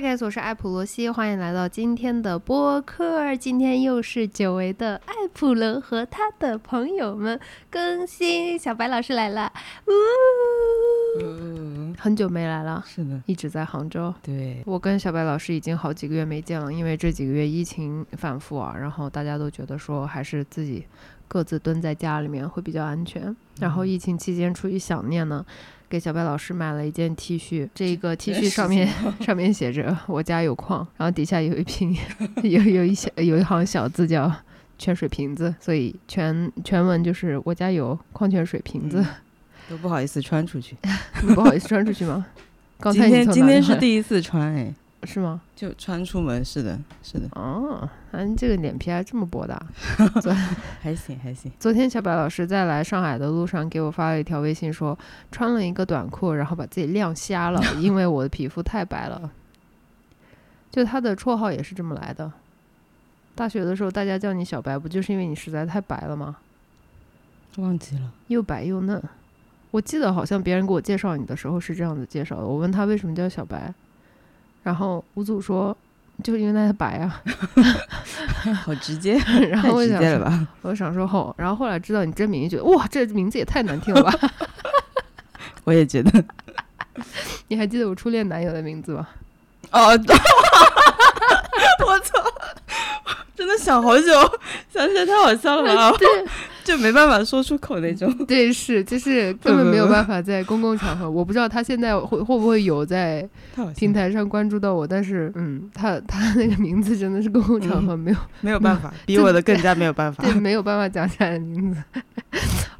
嗨，guys，我是艾普罗西，欢迎来到今天的播客。今天又是久违的艾普伦和他的朋友们更新，小白老师来了，呜，很久没来了，是的，一直在杭州。对，我跟小白老师已经好几个月没见了，因为这几个月疫情反复啊，然后大家都觉得说还是自己各自蹲在家里面会比较安全。然后疫情期间出于想念呢。给小白老师买了一件 T 恤，这个 T 恤上面上面写着“我家有矿”，然后底下有一瓶 有有一小有一行小字叫“泉水瓶子”，所以全全文就是“我家有矿泉水瓶子”，都不好意思穿出去，不好意思穿出去吗？刚今天今天是第一次穿哎。是吗？就穿出门，是的，是的。哦，你这个脸皮还这么薄的，还行还行。昨天小白老师在来上海的路上给我发了一条微信，说穿了一个短裤，然后把自己晾瞎了，因为我的皮肤太白了。就他的绰号也是这么来的。大学的时候大家叫你小白，不就是因为你实在太白了吗？忘记了。又白又嫩。我记得好像别人给我介绍你的时候是这样子介绍的。我问他为什么叫小白。然后吴祖说，就因为他白啊，好直接，然后我想？我想说后，然后后来知道你真名，觉得哇，这名字也太难听了吧？我也觉得。你还记得我初恋男友的名字吗？哦，我操！真的想好久，想起来太好笑了吧？对，就没办法说出口那种。对，是，就是 根本没有办法在公共场合。我不知道他现在会会不会有在平台上关注到我，但是，嗯，他他那个名字真的是公共场合没有没有办法，比我的更加没有办法，对，没有办法讲起来的名字，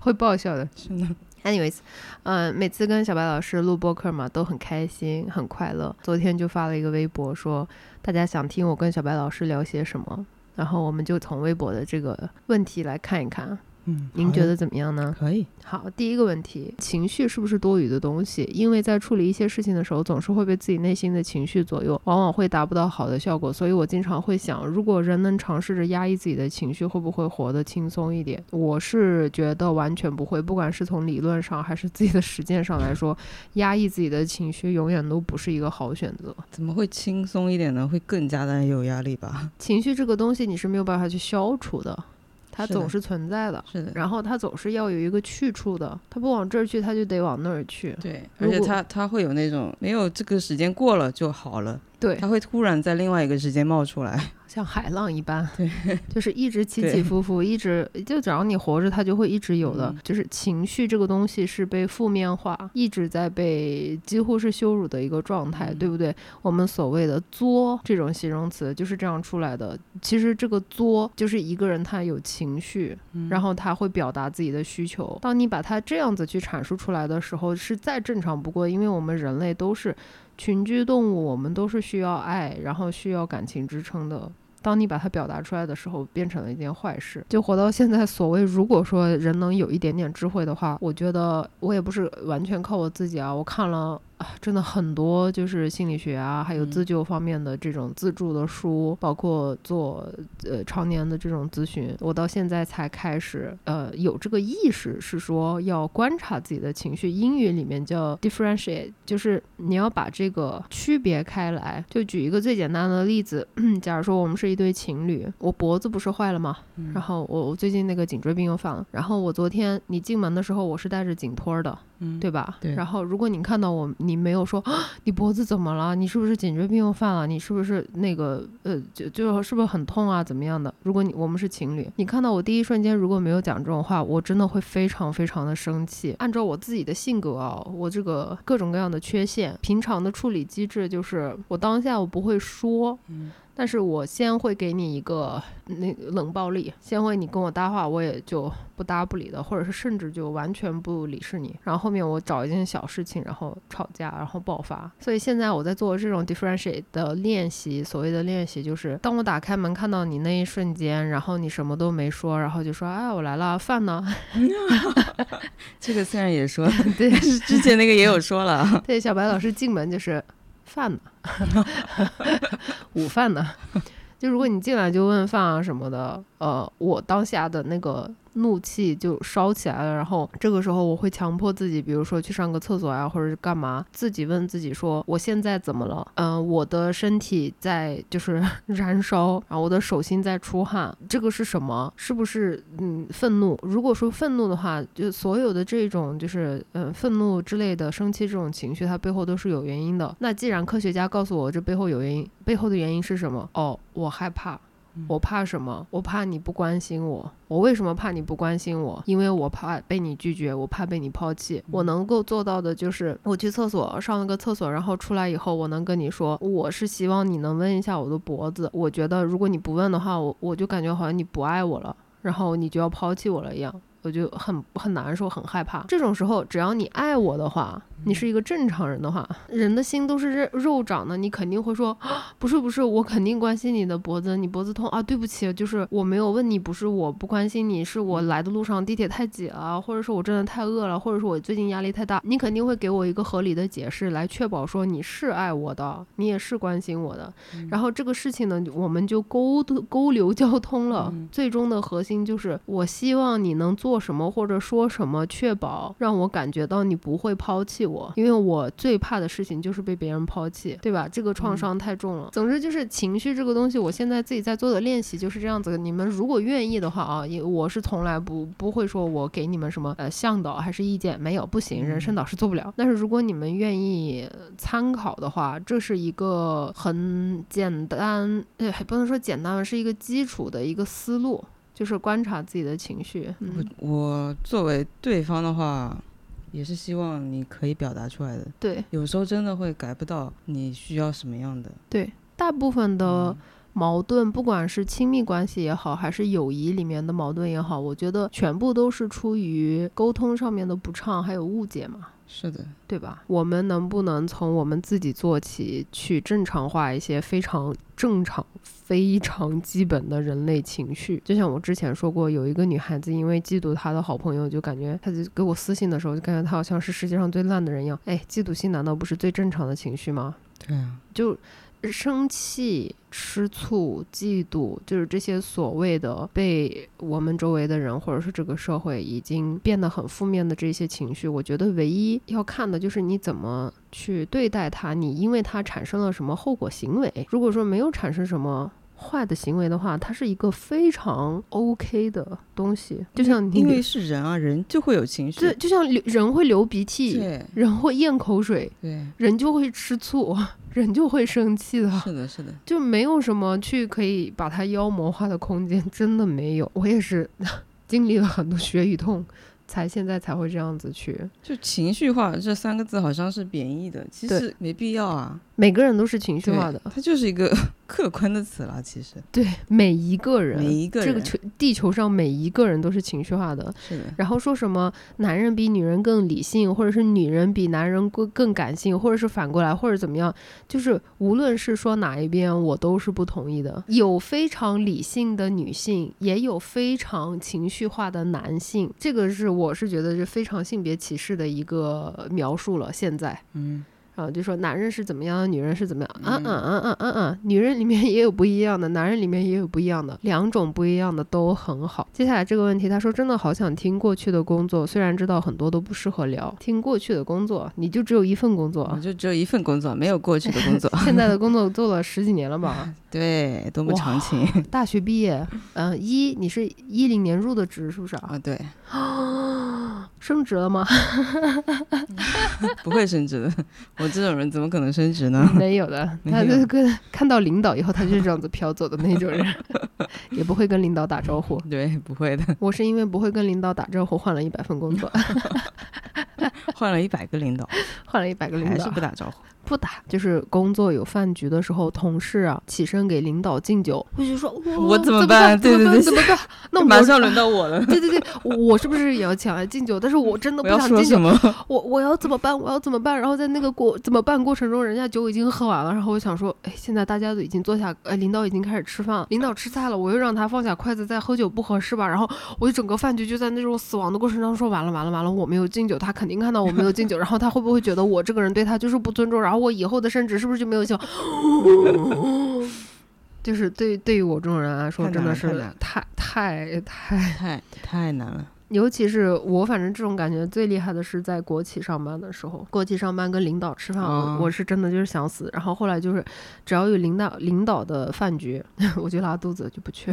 会爆笑的。是的。Anyways，嗯，每次跟小白老师录播客嘛，都很开心，很快乐。昨天就发了一个微博，说大家想听我跟小白老师聊些什么。然后我们就从微博的这个问题来看一看。嗯，您觉得怎么样呢？可以。好，第一个问题，情绪是不是多余的东西？因为在处理一些事情的时候，总是会被自己内心的情绪左右，往往会达不到好的效果。所以我经常会想，如果人能尝试着压抑自己的情绪，会不会活得轻松一点？我是觉得完全不会。不管是从理论上还是自己的实践上来说，压抑自己的情绪永远都不是一个好选择。怎么会轻松一点呢？会更加的有压力吧？情绪这个东西，你是没有办法去消除的。它总是存在的，是的。然后它总是要有一个去处的，它不往这儿去，它就得往那儿去。对，而且它它会有那种没有这个时间过了就好了。对，它会突然在另外一个时间冒出来。像海浪一般，对，就是一直起起伏伏，一直就只要你活着，它就会一直有的。就是情绪这个东西是被负面化，一直在被几乎是羞辱的一个状态，对不对？我们所谓的“作”这种形容词就是这样出来的。其实这个“作”就是一个人他有情绪，然后他会表达自己的需求。当你把它这样子去阐述出来的时候，是再正常不过，因为我们人类都是。群居动物，我们都是需要爱，然后需要感情支撑的。当你把它表达出来的时候，变成了一件坏事。就活到现在，所谓如果说人能有一点点智慧的话，我觉得我也不是完全靠我自己啊。我看了。啊，真的很多，就是心理学啊，还有自救方面的这种自助的书，包括做呃常年的这种咨询，我到现在才开始呃有这个意识，是说要观察自己的情绪。英语里面叫 differentiate，就是你要把这个区别开来。就举一个最简单的例子，假如说我们是一对情侣，我脖子不是坏了吗？然后我我最近那个颈椎病又犯了，然后我昨天你进门的时候我是带着颈托的。嗯，对吧？对。然后，如果你看到我，你没有说你脖子怎么了？你是不是颈椎病又犯了？你是不是那个呃，就就是不是很痛啊？怎么样的？如果你我们是情侣，你看到我第一瞬间如果没有讲这种话，我真的会非常非常的生气。按照我自己的性格啊，我这个各种各样的缺陷，平常的处理机制就是我当下我不会说。嗯。但是我先会给你一个那冷暴力，先会你跟我搭话，我也就不搭不理的，或者是甚至就完全不理是你。然后后面我找一件小事情，然后吵架，然后爆发。所以现在我在做这种 differentiate 的练习，所谓的练习就是，当我打开门看到你那一瞬间，然后你什么都没说，然后就说，哎，我来了，饭呢？这个虽然也说，对，之前那个也有说了。对，小白老师进门就是饭呢。午饭呢？就如果你进来就问饭啊什么的，呃，我当下的那个怒气就烧起来了，然后这个时候我会强迫自己，比如说去上个厕所呀，或者是干嘛，自己问自己说，我现在怎么了？嗯，我的身体在就是 燃烧，然后我的手心在出汗，这个是什么？是不是嗯愤怒？如果说愤怒的话，就所有的这种就是嗯愤怒之类的生气这种情绪，它背后都是有原因的。那既然科学家告诉我这背后有原因，背后的原因是什么？哦，我害怕。我怕什么？我怕你不关心我。我为什么怕你不关心我？因为我怕被你拒绝，我怕被你抛弃。我能够做到的就是，我去厕所上了个厕所，然后出来以后，我能跟你说，我是希望你能问一下我的脖子。我觉得如果你不问的话，我我就感觉好像你不爱我了，然后你就要抛弃我了一样。我就很很难受，很害怕。这种时候，只要你爱我的话，你是一个正常人的话，人的心都是肉肉长的，你肯定会说，不是不是，我肯定关心你的脖子，你脖子痛啊，对不起，就是我没有问你，不是我不关心你，是我来的路上地铁太挤了，或者说我真的太饿了，或者说我最近压力太大，你肯定会给我一个合理的解释，来确保说你是爱我的，你也是关心我的。然后这个事情呢，我们就沟沟流交通了，最终的核心就是我希望你能做。做什么或者说什么，确保让我感觉到你不会抛弃我，因为我最怕的事情就是被别人抛弃，对吧？这个创伤太重了。总之就是情绪这个东西，我现在自己在做的练习就是这样子。你们如果愿意的话啊，也我是从来不不会说我给你们什么呃向导还是意见，没有不行，人生导师做不了。但是如果你们愿意参考的话，这是一个很简单，呃，还不能说简单，是一个基础的一个思路。就是观察自己的情绪。我我作为对方的话，也是希望你可以表达出来的。对，有时候真的会改不到你需要什么样的。对，大部分的矛盾，不管是亲密关系也好，还是友谊里面的矛盾也好，我觉得全部都是出于沟通上面的不畅，还有误解嘛。是的，对吧？我们能不能从我们自己做起，去正常化一些非常正常、非常基本的人类情绪？就像我之前说过，有一个女孩子因为嫉妒她的好朋友，就感觉她就给我私信的时候，就感觉她好像是世界上最烂的人一样。哎，嫉妒心难道不是最正常的情绪吗？对啊，就。生气、吃醋、嫉妒，就是这些所谓的被我们周围的人或者是这个社会已经变得很负面的这些情绪。我觉得唯一要看的就是你怎么去对待它，你因为它产生了什么后果行为。如果说没有产生什么。坏的行为的话，它是一个非常 OK 的东西，就像因为是人啊，人就会有情绪，对，就像流人会流鼻涕，人会咽口水，对，人就会吃醋，人就会生气的，是的，是的，就没有什么去可以把它妖魔化的空间，真的没有。我也是 经历了很多血与痛。才现在才会这样子去，就情绪化这三个字好像是贬义的，其实没必要啊。每个人都是情绪化的，它就是一个 客观的词了。其实，对每一个人，每一个人，这个球地球上每一个人都是情绪化的。是的。然后说什么男人比女人更理性，或者是女人比男人更更感性，或者是反过来，或者怎么样，就是无论是说哪一边，我都是不同意的。有非常理性的女性，也有非常情绪化的男性，这个是。我是觉得是非常性别歧视的一个描述了。现在，嗯。啊，就说男人是怎么样，女人是怎么样？啊啊啊啊啊啊，女人里面也有不一样的，男人里面也有不一样的，两种不一样的都很好。接下来这个问题，他说真的好想听过去的工作，虽然知道很多都不适合聊。听过去的工作，你就只有一份工作，就只有一份工作，没有过去的工作。现在的工作做了十几年了吧？对，多么长情。大学毕业，嗯，一你是一零年入的职是不是啊？对。升职了吗？不会升职的，我这种人怎么可能升职呢？没有的，他就是跟看到领导以后，他就是这样子飘走的那种人，也不会跟领导打招呼。对，不会的。我是因为不会跟领导打招呼，换了一百份工作，换了一百个领导，换了一百个领导，还是不打招呼。不打，就是工作有饭局的时候，同事啊起身给领导敬酒，我就说，我怎么办？对对对，怎么办？那马上轮到我了。对对对，我是不是也要抢来敬酒？但是我真的不想敬酒。我我要怎么办？我要怎么办？然后在那个过怎么办过程中，人家酒已经喝完了，然后我想说，哎，现在大家都已经坐下，哎，领导已经开始吃饭了，领导吃菜了，我又让他放下筷子再喝酒，不合适吧？然后我就整个饭局就在那种死亡的过程当中说，完了完了完了，我没有敬酒，他肯定看到我没有敬酒，然后他会不会觉得我这个人对他就是不尊重？然后我以后的升职。是不是就没有效？就是对对于我这种人来说，真的是太太太太，太太难了。尤其是我，反正这种感觉最厉害的是在国企上班的时候，国企上班跟领导吃饭，我是真的就是想死。然后后来就是，只要有领导领导的饭局，我就拉肚子就不去。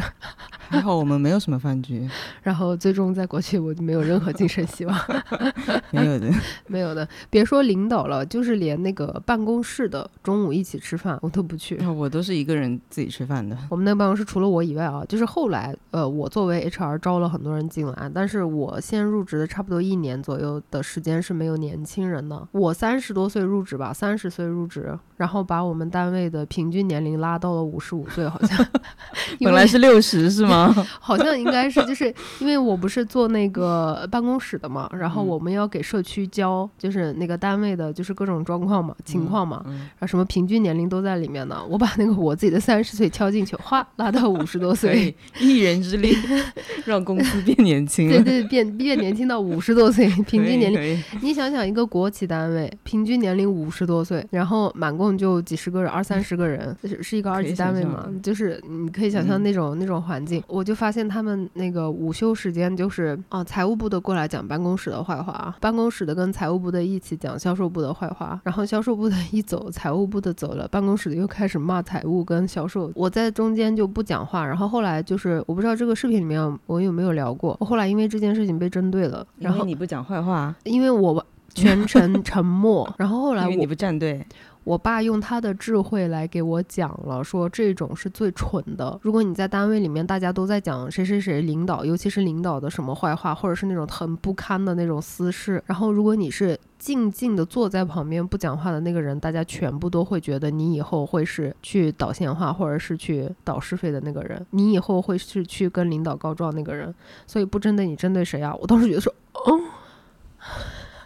还好我们没有什么饭局，然后最终在国企我就没有任何晋升希望，没有的。没有的。别说领导了，就是连那个办公室的中午一起吃饭我都不去。我都是一个人自己吃饭的。我们那个办公室除了我以外啊，就是后来呃，我作为 HR 招了很多人进来，但是我先入职的差不多一年左右的时间是没有年轻人的。我三十多岁入职吧，三十岁入职，然后把我们单位的平均年龄拉到了五十五岁，好像 本来是六十是吗？好像应该是，就是因为我不是做那个办公室的嘛，然后嗯我们要给社区交，就是那个单位的，就是各种状况嘛、情况嘛，嗯，然后什么平均年龄都在里面呢。我把那个我自己的三十岁敲进去，哗，拉到五十多岁，一人之力 让公司变年轻了。对对，变变年轻到五十多岁，平均年龄。你想想，一个国企单位平均年龄五十多岁，然后满共就几十个人，二三十个人，是是一个二级单位嘛就是你可以想象嗯那种、那种环境。我就发现他们那个午休时间就是啊，财务部的过来讲办公室的坏话，办公室的跟财务部的一起讲销售部的坏话，然后销售部的一走，财务部的走了，办公室的又开始骂财务跟销售。我在中间就不讲话，然后后来就是我不知道这个视频里面我有没有聊过，我后来因为这件事情被针对了，然后你不讲坏话，因为我全程 沉默，然后后来我因为你不站队，我爸用他的智慧来给我讲了，说这种是最蠢的。如果你在单位里面大家都在讲谁谁谁领导，尤其是领导的什么坏话，或者是那种很不堪的那种私事，然后如果你是静静的坐在旁边不讲话的那个人，大家全部都会觉得你以后会是去导闲话或者是去导是非的那个人，你以后会是去跟领导告状那个人。所以不针对你，针对谁啊？我当时觉得说，哦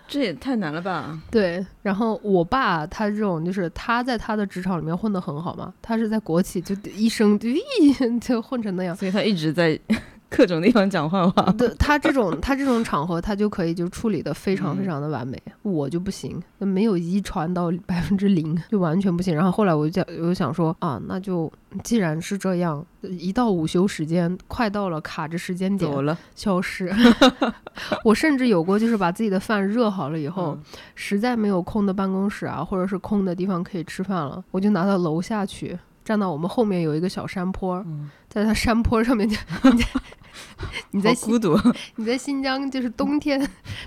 这也太难了吧？对，然后我爸他这种就是他在他的职场里面混得很好嘛，他是在国企就一生就一 就混成那样。所以他一直在各种地方讲坏话。对他这种他这种场合，他就可以就处理的非常非常的完美，我就不行，没有遗传到百分之零，就完全不行。然后后来我就想，我就想说啊，那就既然是这样，一到午休时间，快到了，卡着时间点走了，消失。我甚至有过就是把自己的饭热好了以后，嗯实在没有空的办公室啊，或者是空的地方可以吃饭了，我就拿到楼下去，站到我们后面有一个小山坡，嗯在它山坡上面就 你在孤独，你在新疆就是冬天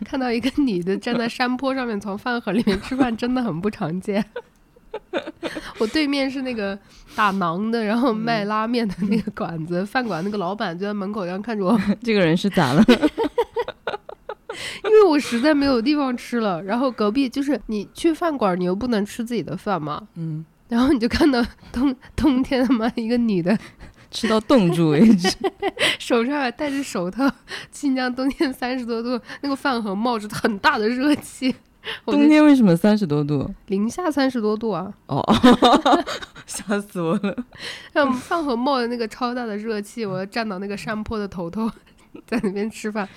看到一个女的站在山坡上面从饭盒里面吃饭，真的很不常见。我对面是那个打馕的，然后卖拉面的那个馆子，饭馆那个老板就在门口这样看着我，这个人是咋了？因为我实在没有地方吃了。然后隔壁就是你去饭馆，你又不能吃自己的饭嘛，嗯，然后你就看到冬冬天他妈一个女的吃到冻住为止。手上还戴着手套，新疆冬天三十多度，那个饭盒冒着很大的热气，冬天为什么三十多度？零下三十多度啊，哦，吓死我了！让饭盒冒着那个超大的热气，我要站到那个山坡的头头。在那边吃饭，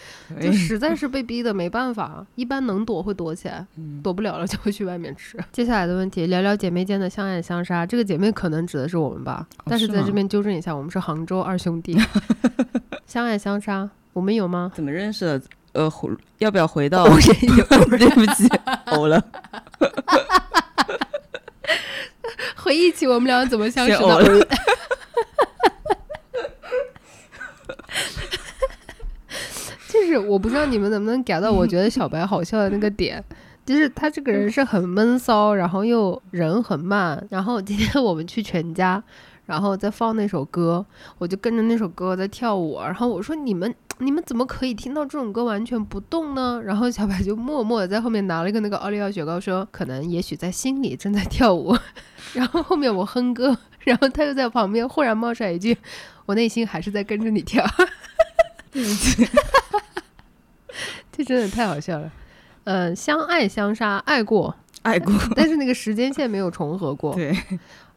就哎实在是被逼的没办法。一般能躲会躲起来，嗯躲不了了就会去外面吃。接下来的问题，聊聊姐妹间的相爱相杀。这个姐妹可能指的是我们吧，但是在这边纠正一下，我们是杭州二兄弟，相爱相杀，我们有吗？怎么认识的？呃，回要不要回到？我也有。对不起，呕了，回忆起我们俩怎么相识的。就是我不知道你们能不能 get 到，我觉得小白好笑的那个点，就是他这个人是很闷骚，然后又人很慢。然后今天我们去全家，然后在放那首歌，我就跟着那首歌在跳舞。然后我说你们你们怎么可以听到这种歌完全不动呢？然后小白就默默的在后面拿了一个那个奥利奥雪糕，说可能也许在心里正在跳舞。然后后面我哼歌，然后他又在旁边忽然冒出来一句：“我内心还是在跟着你跳。” 这真的太好笑了。呃，相爱相杀，爱过，爱过，但是那个时间线没有重合过。对，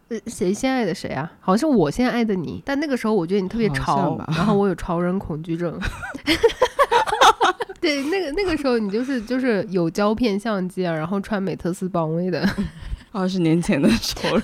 呃，谁先爱的谁啊？好像是我先爱的你，但那个时候我觉得你特别潮，然后我有潮人恐惧症。对，那个那个时候你就是就是有胶片相机啊，然后穿美特斯邦威的，二十年前的仇人，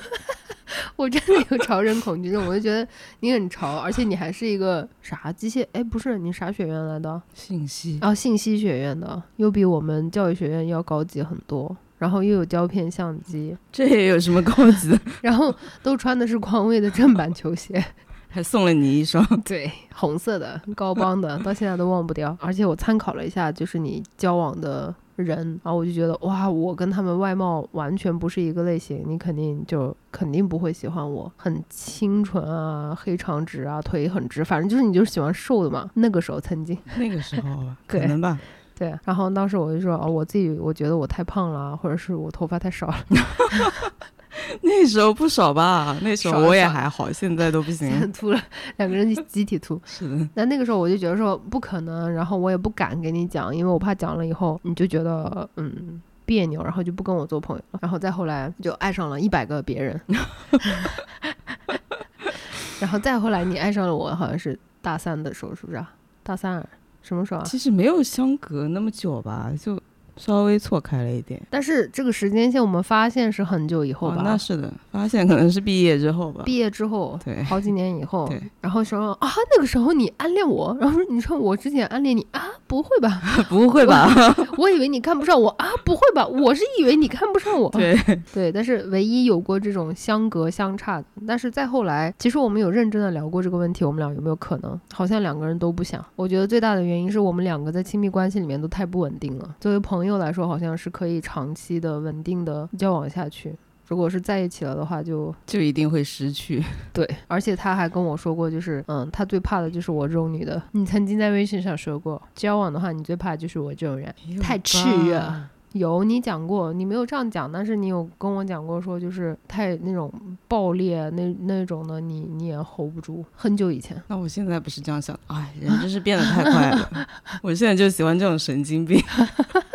我真的有潮人恐惧症，我就觉得你很潮，而且你还是一个啥机械？哎，不是，你啥学院来的？信息啊，信息学院的，又比我们教育学院要高级很多。然后又有胶片相机，这也有什么高级的？然后都穿的是匡威的正版球鞋，还送了你一双，对，红色的高帮的，到现在都忘不掉。而且我参考了一下，就是你交往的人，然后我就觉得哇，我跟他们外貌完全不是一个类型，你肯定就肯定不会喜欢我，很清纯啊，黑长直啊，腿很直，反正就是你就是喜欢瘦的嘛。那个时候曾经，那个时候可能吧。对，然后当时我就说，哦，我自己我觉得我太胖了，或者是我头发太少了。那时候不少吧？那时候我也还好，现在都不行，秃了，两个人集体秃。是的。那那个时候我就觉得说不可能，然后我也不敢给你讲，因为我怕讲了以后你就觉得嗯别扭，然后就不跟我做朋友了。然后再后来就爱上了一百个别人，然后再后来你爱上了我，好像是大三的时候，是不是啊？大三。什么时候？其实没有相隔那么久吧，就。稍微错开了一点，但是这个时间线我们发现是很久以后吧？那是的，发现可能是毕业之后吧。毕业之后，对，好几年以后，对。然后说啊，那个时候你暗恋我，然后说你说我之前暗恋你啊，不会吧？不会吧？我以为你看不上我啊，不会吧？我是以为你看不上我。对对，但是唯一有过这种相隔相差的，但是再后来，其实我们有认真的聊过这个问题，我们俩有没有可能？好像两个人都不想。我觉得最大的原因是我们两个在亲密关系里面都太不稳定了。作为朋友来说，好像是。是可以长期的、稳定的交往下去。如果是在一起了的话，就就一定会失去。对，而且他还跟我说过，就是嗯，他最怕的就是我这种女的。你曾经在微信上说过，交往的话，你最怕就是我这种人，太炽热。有你讲过，你没有这样讲，但是你有跟我讲过，说就是太那种暴烈那那种的，你你也 hold 不住。很久以前，那我现在不是这样想，哎，人真是变得太快了。我现在就喜欢这种神经病。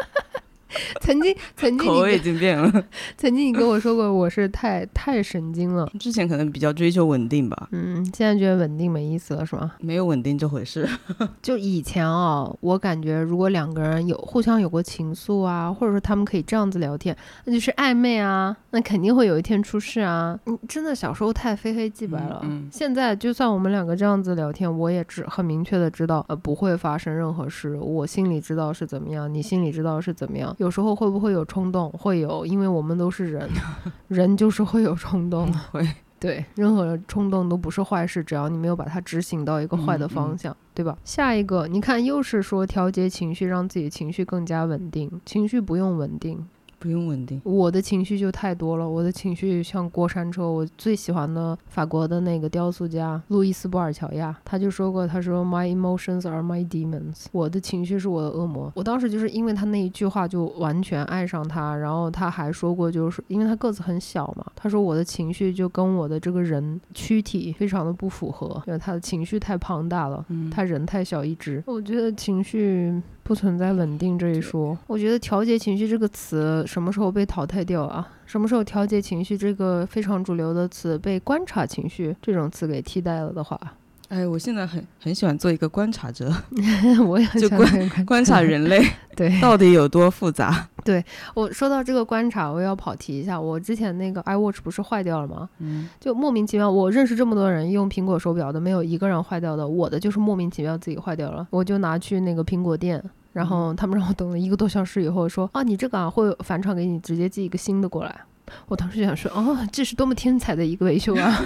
曾经，曾经口味已经变了。曾经你跟我说过，我是太太神经了。之前可能比较追求稳定吧。嗯，现在觉得稳定没意思了，是吗？没有稳定这回事。就以前啊，我感觉如果两个人有互相有过情愫啊，或者说他们可以这样子聊天，那就是暧昧啊，那肯定会有一天出事啊。嗯，真的小时候太非黑即白了。嗯。现在就算我们两个这样子聊天，我也知很明确的知道，呃，不会发生任何事。我心里知道是怎么样，你心里知道是怎么样。有时候。会不会有冲动？会有，因为我们都是人，人就是会有冲动。会，对，任何冲动都不是坏事，只要你没有把它执行到一个坏的方向，对吧？下一个，你看，又是说调节情绪，让自己情绪更加稳定。情绪不用稳定。不用稳定，我的情绪就太多了。我的情绪像过山车。我最喜欢的法国的那个雕塑家路易斯·布尔乔亚，他就说过，他说 “My emotions are my demons”，我的情绪是我的恶魔。我当时就是因为他那一句话就完全爱上他。然后他还说过，就是因为他个子很小嘛，他说我的情绪就跟我的这个人躯体非常的不符合，因为他的情绪太庞大了，他人太小一只。我觉得情绪。不存在稳定这一说，我觉得调节情绪这个词什么时候被淘汰掉啊？什么时候调节情绪这个非常主流的词被观察情绪这种词给替代了的话？哎，我现在很很喜欢做一个观察者，我也很喜欢观察人类，对，到底有多复杂？对我说到这个观察，我要跑题一下，我之前那个 iWatch 不是坏掉了吗？嗯，就莫名其妙，我认识这么多人用苹果手表的，没有一个人坏掉的，我的就是莫名其妙自己坏掉了，我就拿去那个苹果店，然后他们让我等了一个多小时以后说，啊，你这个啊会返厂给你，直接寄一个新的过来。我当时就想说，哦，这是多么天才的一个维修啊！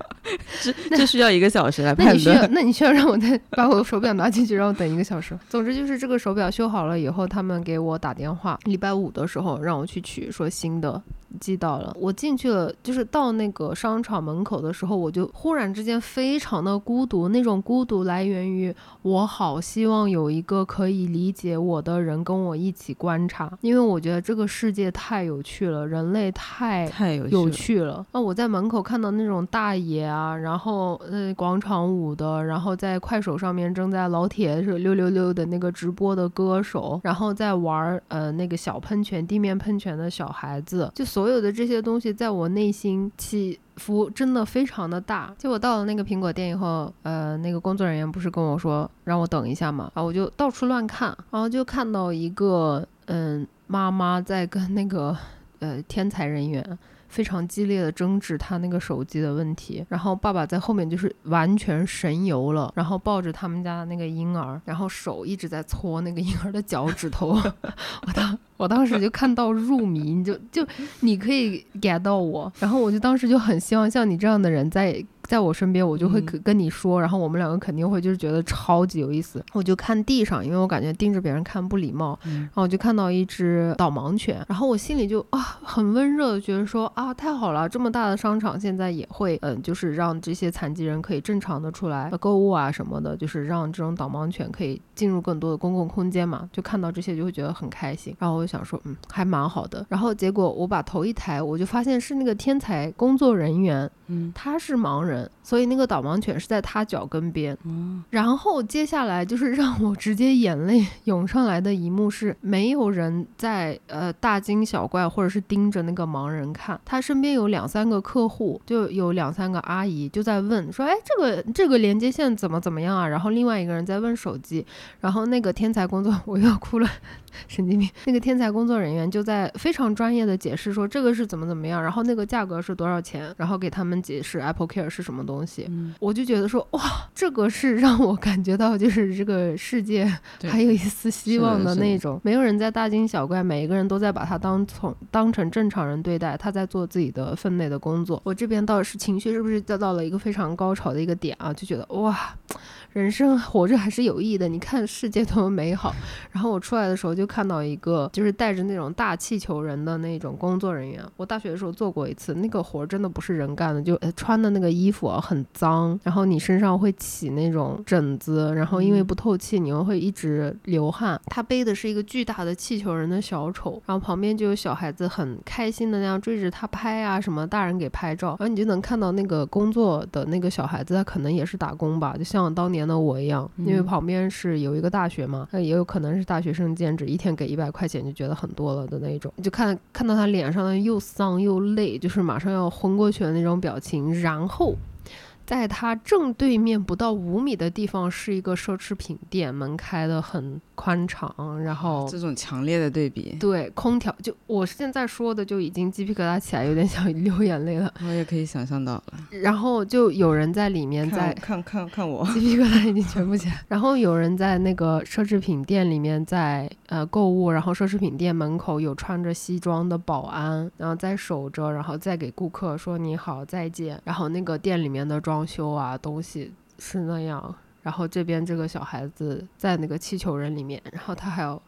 这这需要一个小时来判断。那你需要，那你需要让我再把我的手表拿进去，让我等一个小时。总之就是这个手表修好了以后，他们给我打电话，礼拜五的时候让我去取，说新的。寄到了，我进去了，就是到那个商场门口的时候，我就忽然之间非常的孤独。那种孤独来源于我好希望有一个可以理解我的人跟我一起观察，因为我觉得这个世界太有趣了，人类太太太有趣了。那我在门口看到那种大爷啊，然后呃广场舞的，然后在快手上面正在老铁是六六六的那个直播的歌手，然后在玩呃那个小喷泉、地面喷泉的小孩子，就。所有的这些东西在我内心起伏真的非常的大。结果到了那个苹果店以后，呃，那个工作人员不是跟我说让我等一下嘛，然后我就到处乱看，然后就看到一个嗯妈妈在跟那个呃天才人员非常激烈的争执他那个手机的问题，然后爸爸在后面就是完全神游了，然后抱着他们家的那个婴儿，然后手一直在搓那个婴儿的脚趾头，我当我当时就看到入迷，你就就你可以 get 到我，然后我就当时就很希望像你这样的人在。在我身边，我就会跟跟你说，然后我们两个肯定会就是觉得超级有意思。我就看地上，因为我感觉盯着别人看不礼貌，然后我就看到一只导盲犬，然后我心里就啊很温热的觉得说啊太好了，这么大的商场现在也会嗯就是让这些残疾人可以正常的出来购物啊什么的，就是让这种导盲犬可以进入更多的公共空间嘛，就看到这些就会觉得很开心。然后我就想说嗯还蛮好的，然后结果我把头一抬，我就发现是那个天才工作人员，嗯，他是盲人。所以那个导盲犬是在他脚跟边，然后接下来就是 让我直接眼泪涌上来的一幕是，没有人在呃大惊小怪或者是盯着那个盲人看，他身边有两三个客户，就有两三个阿姨就在问说，哎，这个这个连接线怎么怎么样啊？然后另外一个人在问手机，然后那个天才工作 我又要哭了。神经病！那个天才工作人员就在非常专业的解释说这个是怎么怎么样，然后那个价格是多少钱，然后给他们解释 Apple Care 是什么东西。我就觉得说哇，这个是让我感觉到就是这个世界还有一丝希望的那种。没有人在大惊小怪，每一个人都在把它当从当成正常人对待，他在做自己的分内的工作。我这边倒是情绪是不是得到了一个非常高潮的一个点啊？就觉得哇。人生 活着还是有意义的，你看世界多么美好。然后我出来的时候就看到一个，就是带着那种大气球人的那种工作人员。我大学的时候做过一次，那个活真的不是人干的，就穿的那个衣服啊很脏，然后你身上会起那种疹子，然后因为不透气，你又会一直流汗。他背的是一个巨大的气球人的小丑，然后旁边就有小孩子很开心的那样追着他拍啊，什么大人给拍照，然后你就能看到那个工作的那个小孩子，他可能也是打工吧，就像当年。年的我一样，因为旁边是有一个大学嘛，那也有可能是大学生兼职，一天给一百块钱就觉得很多了的那种。就看看到他脸上又丧又累，就是马上要昏过去的那种表情，然后。在他正对面不到五米的地方是一个奢侈品店，门开的很宽敞，然后这种强烈的对比，对空调就我现在说的就已经鸡皮疙瘩起来，有点想流眼泪了。我也可以想象到了。然后就有人在里面在看看看我，鸡皮疙瘩已经全部起来。然后有人在那个奢侈品店里面在呃购物，然后奢侈品店门口有穿着西装的保安，然后在守着，然后再给顾客说你好再见。然后那个店里面的装。装修啊，东西是那样。然后这边这个小孩子在那个气球人里面，然后他还要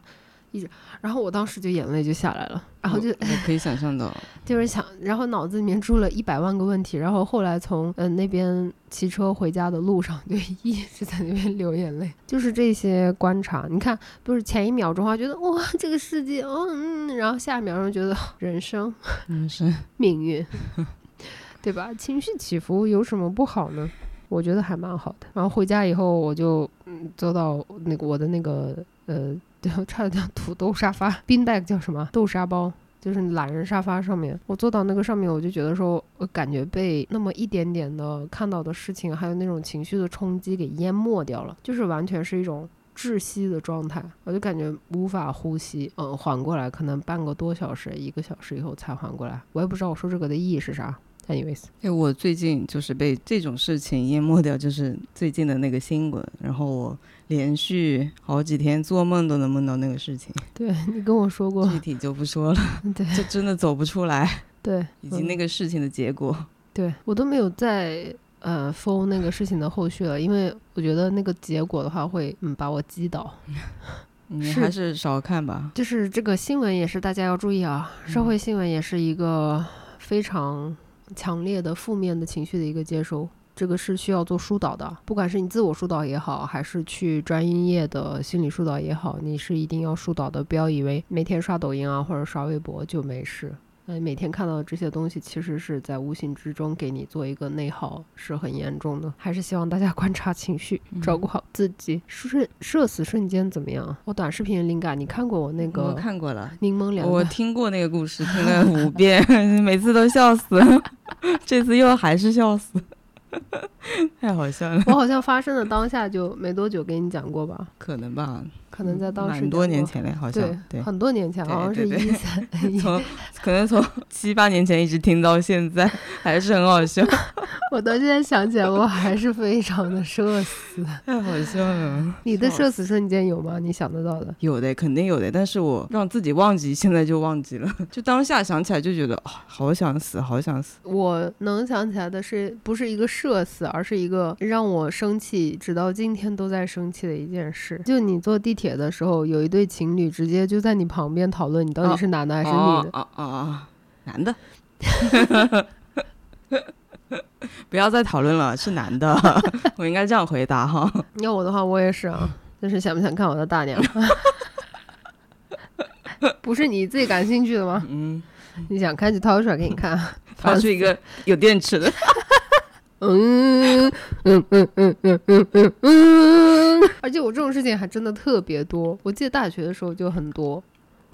一直，然后我当时就眼泪就下来了，然后就可以想象到，就是想，然后脑子里面住了一百万个问题，然后后来从嗯那边骑车回家的路上，就一直在那边流眼泪，就是这些观察。你看，不是前一秒钟还觉得哇这个世界，嗯，然后下一秒钟觉得人生，人生命运。对吧？情绪起伏有什么不好呢？我觉得还蛮好的。然后回家以后，我就嗯坐到那个我的那个呃叫，差点叫土豆沙发，冰袋叫什么？豆沙包，就是懒人沙发上面。我坐到那个上面，我就觉得说，我感觉被那么一点点的看到的事情，还有那种情绪的冲击给淹没掉了，就是完全是一种窒息的状态。我就感觉无法呼吸，嗯，缓过来可能半个多小时、一个小时以后才缓过来。我也不知道我说这个的意义是啥。anyways，哎，我最近就是被这种事情淹没掉，就是最近的那个新闻，然后我连续好几天做梦都能梦到那个事情。对你跟我说过，具体就不说了。对，这真的走不出来。对，以及那个事情的结果。对我都没有在呃 follow 那个事情的后续了，因为我觉得那个结果的话会嗯把我击倒。你还是少看吧。就是这个新闻也是大家要注意啊，社会新闻也是一个非常。强烈的负面的情绪的一个接收，这个是需要做疏导的。不管是你自我疏导也好，还是去专业的心理疏导也好，你是一定要疏导的。不要以为每天刷抖音啊或者刷微博就没事。那每天看到的这些东西，其实是在无形之中给你做一个内耗，是很严重的。还是希望大家 观察情绪，照顾好自己。瞬社死瞬间怎么样？我短视频灵感，你看过我那个？我看过了。柠檬凉。我听过那个故事，听了五遍，每次都笑死。这次又还是笑死。太好笑了。我好像发生的当下就没多久，给你讲过吧？可能吧，可能在当时很多年前嘞，好像对对，很多年前，对好像是一三。从可能从七八年前一直听到现在，还是很好笑，我到现在想起来，我还是非常的社死。太好笑了。你的社死瞬间有吗？你想得到的？有的，肯定有的，但是我让自己忘记，现在就忘记了，就当下想起来就觉得啊、好想死，好想死。我能想起来的是，不是一个社死，而是一个让我生气，直到今天都在生气的一件事。就你坐地铁的时候，有一对情侣直接就在你旁边讨论你到底是男的还是女的。啊啊啊！男的，不要再讨论了，是男的，我应该这样回答哈。要我的话，我也是啊。就是想不想看我的大娘？不是你自己感兴趣的吗？嗯，你想看就掏出来给你看。掏出一个有电池的，嗯嗯嗯嗯嗯嗯嗯嗯，而且我这种事情还真的特别多。我记得大学的时候就很多，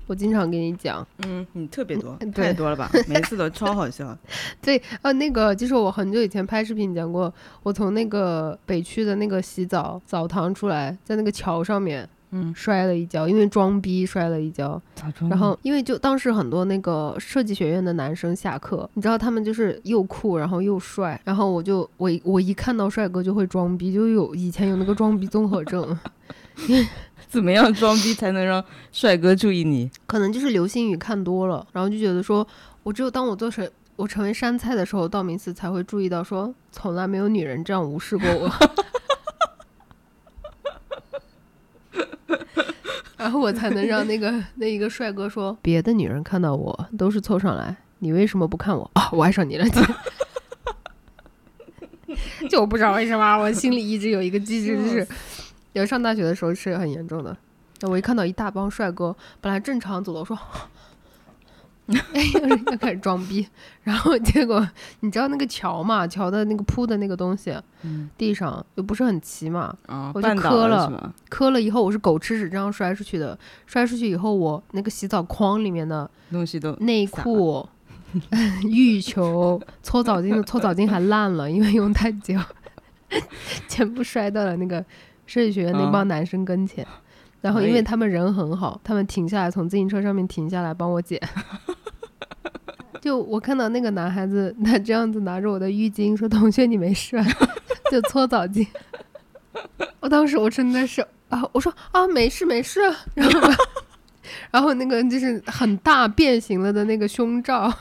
我经常跟你讲。嗯，你特别多，对太多了吧？每次都超好笑。对，呃，那个就是我很久以前拍视频讲过，我从那个北区的那个洗澡澡堂出来，在那个桥上面，嗯，摔了一跤，因为装逼摔了一跤。然然后因为就当时很多那个设计学院的男生下课，你知道他们就是又酷，然后又帅，然后我就我我一看到帅哥就会装逼，就有以前有那个装逼综合症，怎么样装逼才能让帅哥注意你？可能就是流星雨看多了，然后就觉得说我只有当我做成我成为山菜的时候，道明寺才会注意到说从来没有女人这样无视过我。然后我才能让那个那一个帅哥说，别的女人看到我都是凑上来，你为什么不看我啊？我爱上你了，就我不知道为什么，我心里一直有一个机制，就是有上大学的时候是很严重的。我一看到一大帮帅哥，本来正常走的，我说，哎，又开始装逼，然后结果你知道那个桥嘛，桥的那个铺的那个东西，嗯地上又不是很齐嘛，啊，我就磕了？磕了以后我是狗吃屎这样摔出去的，摔出去以后我那个洗澡筐里面的东西都内裤、浴球、搓澡巾的搓澡巾还烂了，因为用太久，全部摔到了那个设计学院那帮男生跟前。然后因为他们人很好，他们停下来从自行车上面停下来帮我捡。就我看到那个男孩子，他这样子拿着我的浴巾说：“同学，你没事吧？” 就搓澡巾。我当时我真的是啊，我说啊，没事没事。然后，然后那个就是很大变形了的那个胸罩，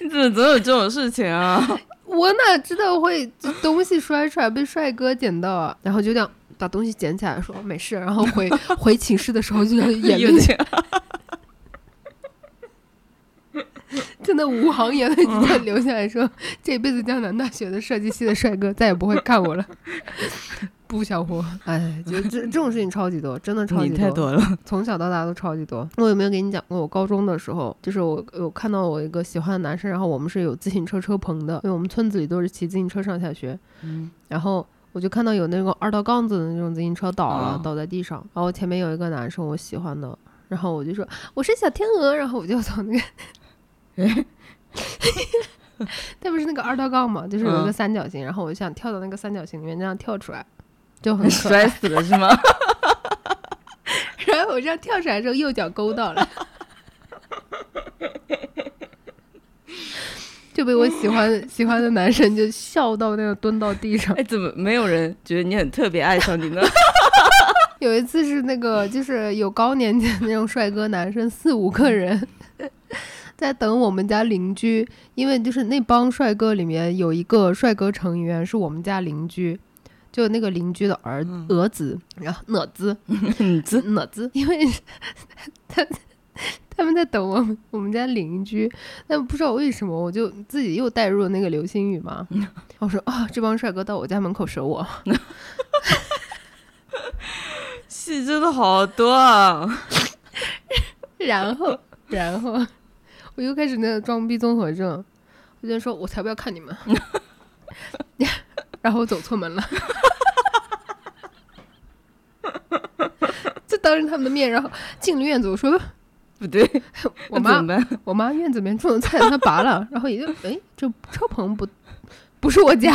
你怎么总有这种事情啊？我哪知道会东西摔出来被帅哥捡到啊？然后就这样把东西捡起来说没事，然后回 回寝室的时候就眼泪 真的五行眼泪就在流下来说，这辈子江南大学的设计系的帅哥再也不会看我了。不想活，哎，就这这种事情超级多，真的超级多了，从小到大都超级多。我有没有给你讲过？我高中的时候，就是我有看到我一个喜欢的男生，然后我们是有自行车车棚的，因为我们村子里都是骑自行车上下学。嗯，然后我就看到有那个二道杠子的那种自行车倒了，啊倒在地上。然后前面有一个男生我喜欢的，然后我就说我是小天鹅，然后我就从那个。它不是那个二道杠嘛，就是有一个嗯三角形，然后我就想跳到那个三角形里面，那样跳出来，就很摔。死了是吗？然后我这样跳出来之后，右脚勾到了，就被我喜欢喜欢的男生就笑到那个蹲到地上。哎，怎么没有人觉得你很特别爱上你呢？有一次是那个就是有高年级的那种帅哥男生，四五个人。在等我们家邻居，因为就是那帮帅哥里面有一个帅哥成员是我们家邻居，就那个邻居的儿儿子，然后哪子嗯，这哪子，因为 他他们在等我们我们家邻居，但不知道为什么，我就自己又带入了那个流星雨嘛。我说啊，这帮帅哥到我家门口守我，戏真的好多啊！然后然后我又开始那个装逼综合症，我就说我才不要看你们，然后我走错门了。就当着他们的面，然后进了院子，我说 不对，我妈？我妈院子里面种的菜她拔了，然后也就哎，这车棚不不是我家，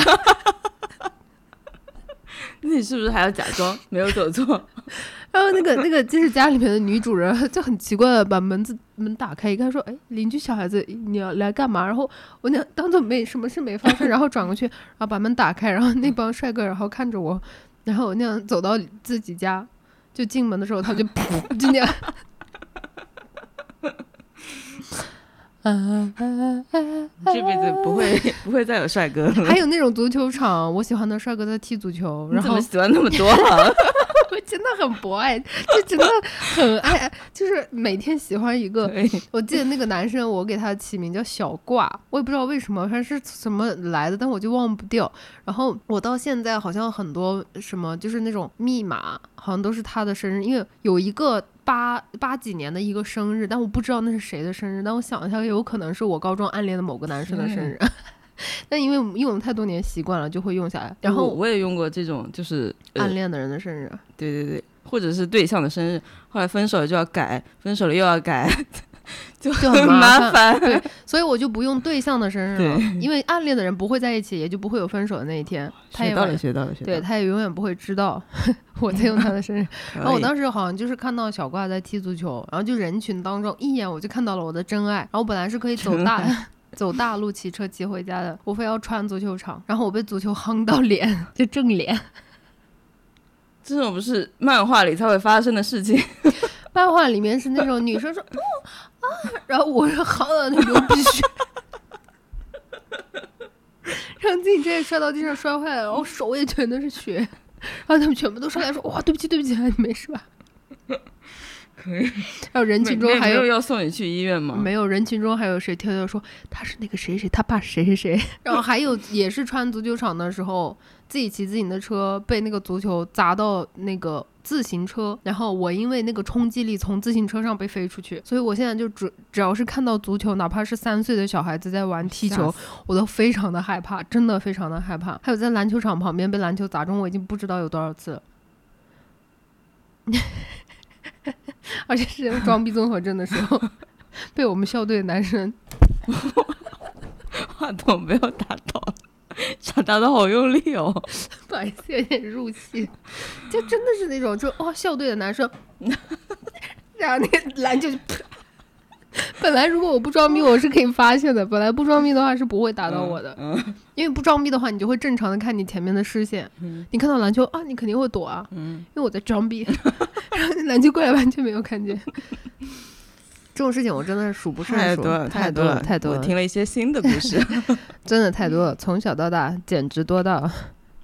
那你是不是还要假装没有走错？然后那个那个就是家里面的女主人 就很奇怪的把门子门打开一看，说：“哎，邻居小孩子，你要来干嘛？”然后我那当做没什么事没发生，然后转过去，然后把门打开，然后那帮帅哥然后看着我，然后我那样走到自己家，就进门的时候他就噗就那样。啊这辈子不会不会再有帅哥了。还有那种足球场，我喜欢的帅哥在踢足球，然后怎么喜欢那么多啊？我真的很博爱，就真的很爱，就是每天喜欢一个。我记得那个男生，我给他起名叫小挂，我也不知道为什么，反正是什么来的，但我就忘不掉。然后我到现在好像很多什么，就是那种密码，好像都是他的生日，因为有一个。八八几年的一个生日，但我不知道那是谁的生日。但我想一下，有可能是我高中暗恋的某个男生的生日。但因为用了太多年习惯了，就会用下来。然后我我也用过这种，就是、呃暗恋的人的生日，对对对，或者是对象的生日，后来分手了就要改，分手了又要改，就就很很麻麻烦。对，所以我就不用对象的生日了，因为暗恋的人不会在一起，也就不会有分手的那一天。他也学到了，学到了，学到对，他也永远不会知道 我在用他的生日。然后我当时好像就是看到小挂在踢足球，然后就人群当中一眼我就看到了我的真爱。然后我本来是可以走大走大路骑车骑回家的，我非要穿足球场，然后我被足球夯到脸，就正脸。这种不是漫画里才会发生的事情。漫画里面是那种女生说哦啊，然后我是夯到那流鼻血。然后自己直接摔到地上摔坏了，然后手也全都是血，然后他们全部都上来说：“哇，对不起，对不起，你没事吧？”可以，然后人群中还有没没有要送你去医院吗？没有人群中还有谁跳跳说他是那个谁谁，他爸谁谁谁。然后还有也是穿足球场的时候，自己骑自行的车被那个足球砸到那个自行车，然后我因为那个冲击力从自行车上被飞出去，所以我现在就只只要是看到足球，哪怕是三岁的小孩子在玩踢球，我都非常的害怕，真的非常的害怕。还有在篮球场旁边被篮球砸中，我已经不知道有多少次了。而且是装逼综合症的时候，被我们校队的男生话筒没有打到，想，打打的好用力哦。不好意思，有点入戏，就真的是那种，就哦，校队的男生，然后那个篮球就啪。本来如果我不装逼，我是可以发现的。本来不装逼的话是不会打到我的，嗯 因为不装逼的话，你就会正常的看你前面的视线。嗯你看到篮球啊，你肯定会躲啊，嗯，因为我在装逼，然后那篮球过来完全没有看见。这种事情我真的是数不胜数，太多了，太多了，太多了。我听了一些新的故事。真的太多了，从小到大简直多到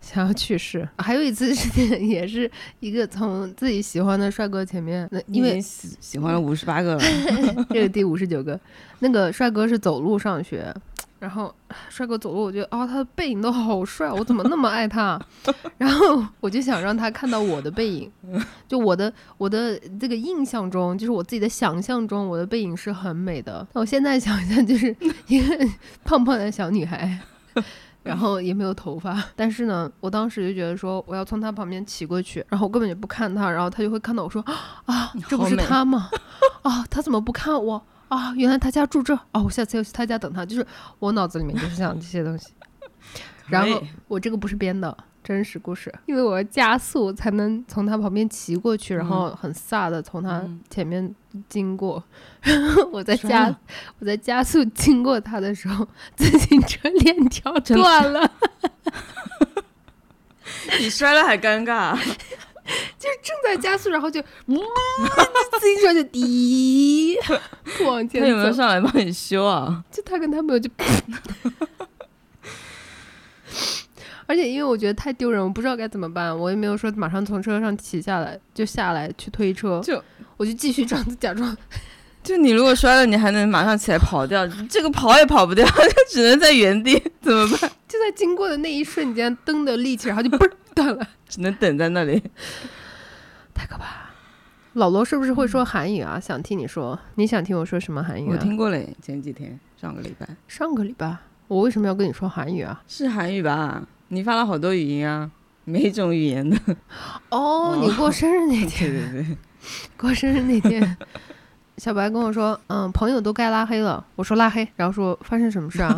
想要去世。还有一次事情，也是一个从自己喜欢的帅哥前面，那因为喜喜欢了五十八个了，这是第五十九个，那个帅哥是走路上学。然后帅哥走路，我觉得啊、他的背影都好帅，我怎么那么爱他？然后我就想让他看到我的背影，就我的我的这个印象中，就是我自己的想象中，我的背影是很美的。那我现在想一下，就是一个胖胖的小女孩，然后也没有头发，但是呢，我当时就觉得说我要从他旁边骑过去，然后我根本就不看他，然后他就会看到我说啊，这不是他吗？啊，他怎么不看我？啊，原来他家住这儿哦，我下次要去他家等他。就是我脑子里面就是想这些东西，然后我这个不是编的，真实故事，因为我要加速才能从他旁边骑过去，然后很飒的从他嗯前面经过。然 后我在加我在加速经过他的时候，自行车链条断了，你摔了还尴尬。就是正在加速，然后就，嗯，自行车就滴往前他有没有。上来帮你修啊？就他跟他朋友就，而且因为我觉得太丢人，我不知道该怎么办，我也没有说马上从车上骑下来，就下来去推车，就我就继续这样子假装，就你如果摔了，你还能马上起来跑掉，这个跑也跑不掉，就只能在原地，怎么办？就在经过的那一瞬间，蹬的力气，然后就断了，只能等在那里。太可怕了。老罗是不是会说韩语啊？想听你说，你想听我说什么韩语我啊？听过嘞，前几天上个礼拜上个礼拜，我为什么要跟你说韩语啊？是韩语吧？你发了好多语音啊，每种语言的。哦，你过生日那天，对对对，过生日那天，小白跟我说，嗯，朋友都该拉黑了。我说拉黑，然后说发生什么事啊？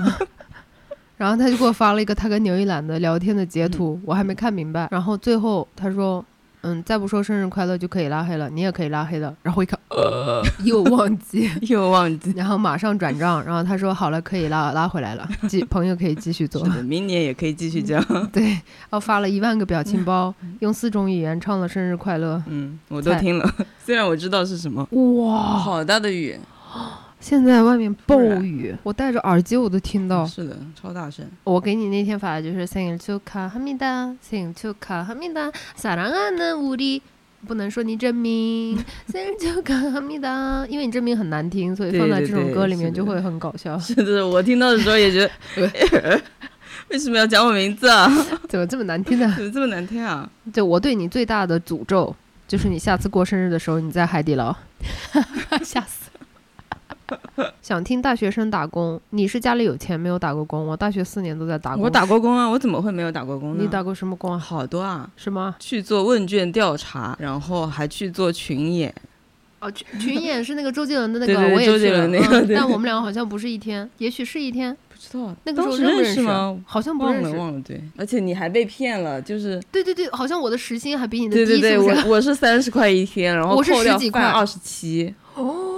然后他就给我发了一个他跟牛一兰的聊天的截图，我还没看明白。然后最后他说。嗯，再不说生日快乐就可以拉黑了，你也可以拉黑的。然后一看，呃，又忘记，又忘记，然后马上转账。然后他说好了，可以拉拉回来了，继朋友可以继续做，明年也可以继续这样。对，然后发了一万个表情包，用四种语言唱了生日快乐。嗯，我都听了，虽然我知道是什么。哇，好大的雨。现在外面暴雨，我戴着耳机我都听到。是的，超大声。我给你那天发的就是생일축하합니 다， 생일축하합니 다， 사랑하는우 리， 不能说你真名，생일축하합니 다， 因为你真名很难听，所以放在这种歌里面就会很搞笑。是的，我听到的时候也觉得，为什么要讲我名字啊？怎么这么难听呢？怎么这么难听啊？就我对你最大的诅咒，就是你下次过生日的时候你在海底捞，吓死。 想听大学生打工，你是家里有钱没有打过工？我大学四年都在打工。我打过工啊，我怎么会没有打过工呢？你打过什么工啊？好多啊，什么？去做问卷调查，然后还去做群演。哦，群群演是那个周杰伦的那个，我也去了。但我们两个好像不是一天，也许是一天，不知道。那个时候认识吗？好像不认识。忘了，忘了。对，而且你还被骗了，就是对对对，好像我的时薪还比你的低。对对对，我我是三十块一天，然后扣掉饭二十七。哦。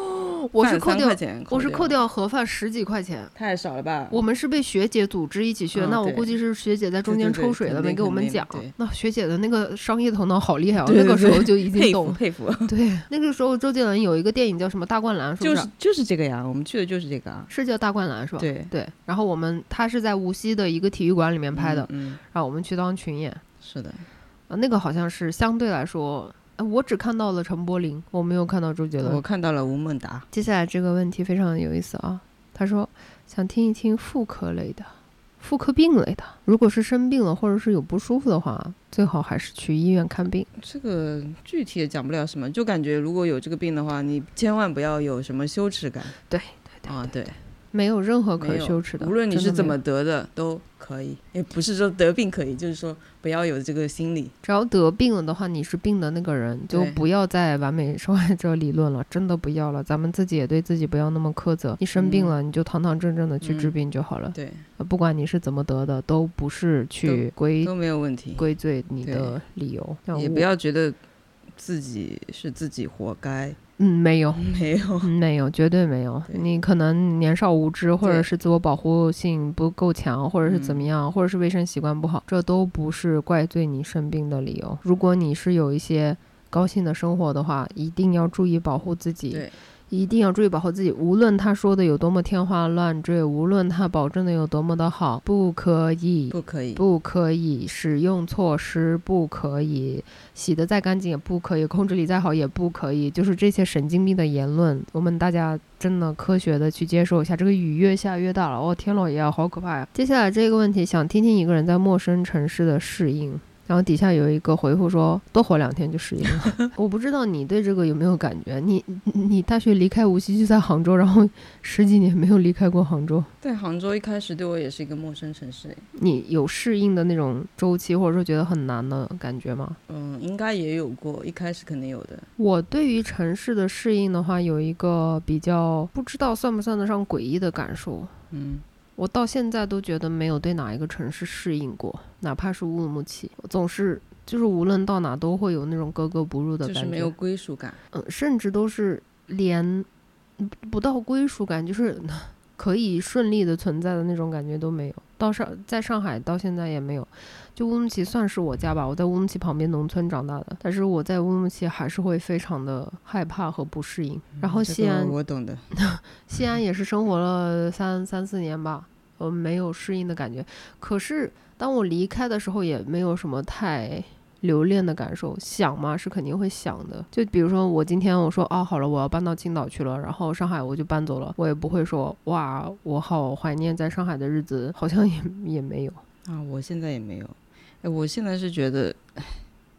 我是扣掉，我是扣掉盒饭十几块钱，太少了吧？我们是被学姐组织一起去的，那我估计是学姐在中间抽水了，没给我们讲。那学姐的那个商业头脑好厉害啊！那个时候就已经懂佩服。对，那个时候周杰伦有一个电影叫什么《大灌篮》，是不是？就是这个呀，我们去的就是这个啊，是叫《大灌篮》是吧？对对。然后我们他是在无锡的一个体育馆里面拍的，嗯，然后我们去当群演。是的，呃，那个好像是相对来说。我只看到了陈柏霖，我没有看到周杰伦。我看到了吴孟达。接下来这个问题非常有意思啊，他说想听一听妇科类的、妇科病类的。如果是生病了或者是有不舒服的话，最好还是去医院看病。这个具体也讲不了什么，就感觉如果有这个病的话，你千万不要有什么羞耻感。对对对啊对。没有任何可羞耻的，无论你是怎么得的都可以，也不是说得病可以，就是说不要有这个心理。只要得病了的话，你是病的那个人，就不要再完美受害者理论了，真的不要了。咱们自己也对自己不要那么苛责。你生病了，你就堂堂正正的去治病就好了。对，不管你是怎么得的，都不是去归都没有问题，归罪你的理由。也不要觉得自己是自己活该。嗯，没有，没有，没有，绝对没有。你可能年少无知，或者是自我保护性不够强，或者是怎么样，或者是卫生习惯不好，这都不是怪罪你生病的理由。如果你是有一些高兴的生活的话，一定要注意保护自己。对。一定要注意保护自己，无论他说的有多么天花乱坠，无论他保证的有多么的好，不可以，不可以，不可以使用措施，不可以洗得再干净也不可以，控制力再好也不可以，就是这些神经病的言论，我们大家真的科学的去接受一下。这个雨越下越大了，哦，天老爷啊，好可怕呀！接下来这个问题，想听听一个人在陌生城市的适应。然后底下有一个回复说，多活两天就适应了。我不知道你对这个有没有感觉？你你大学离开无锡就在杭州，然后十几年没有离开过杭州。在杭州一开始对我也是一个陌生城市。你有适应的那种周期，或者说觉得很难的感觉吗？嗯，应该也有过，一开始肯定有的。我对于城市的适应的话，有一个比较不知道算不算得上诡异的感受。嗯。我到现在都觉得没有对哪一个城市适应过，哪怕是乌鲁木齐，总是就是无论到哪都会有那种格格不入的感觉，就是没有归属感。嗯，甚至都是连不到归属感，就是可以顺利的存在的那种感觉都没有。到上在上海到现在也没有，就乌鲁木齐算是我家吧，我在乌鲁木齐旁边农村长大的，但是我在乌鲁木齐还是会非常的害怕和不适应。然后西安，我懂的，西安也是生活了三三四年吧。我，没有适应的感觉。可是当我离开的时候，也没有什么太留恋的感受。想嘛，是肯定会想的。就比如说，我今天我说啊，好了，我要搬到青岛去了，然后上海我就搬走了，我也不会说哇，我好怀念在上海的日子，好像也也没有啊。我现在也没有。哎，我现在是觉得，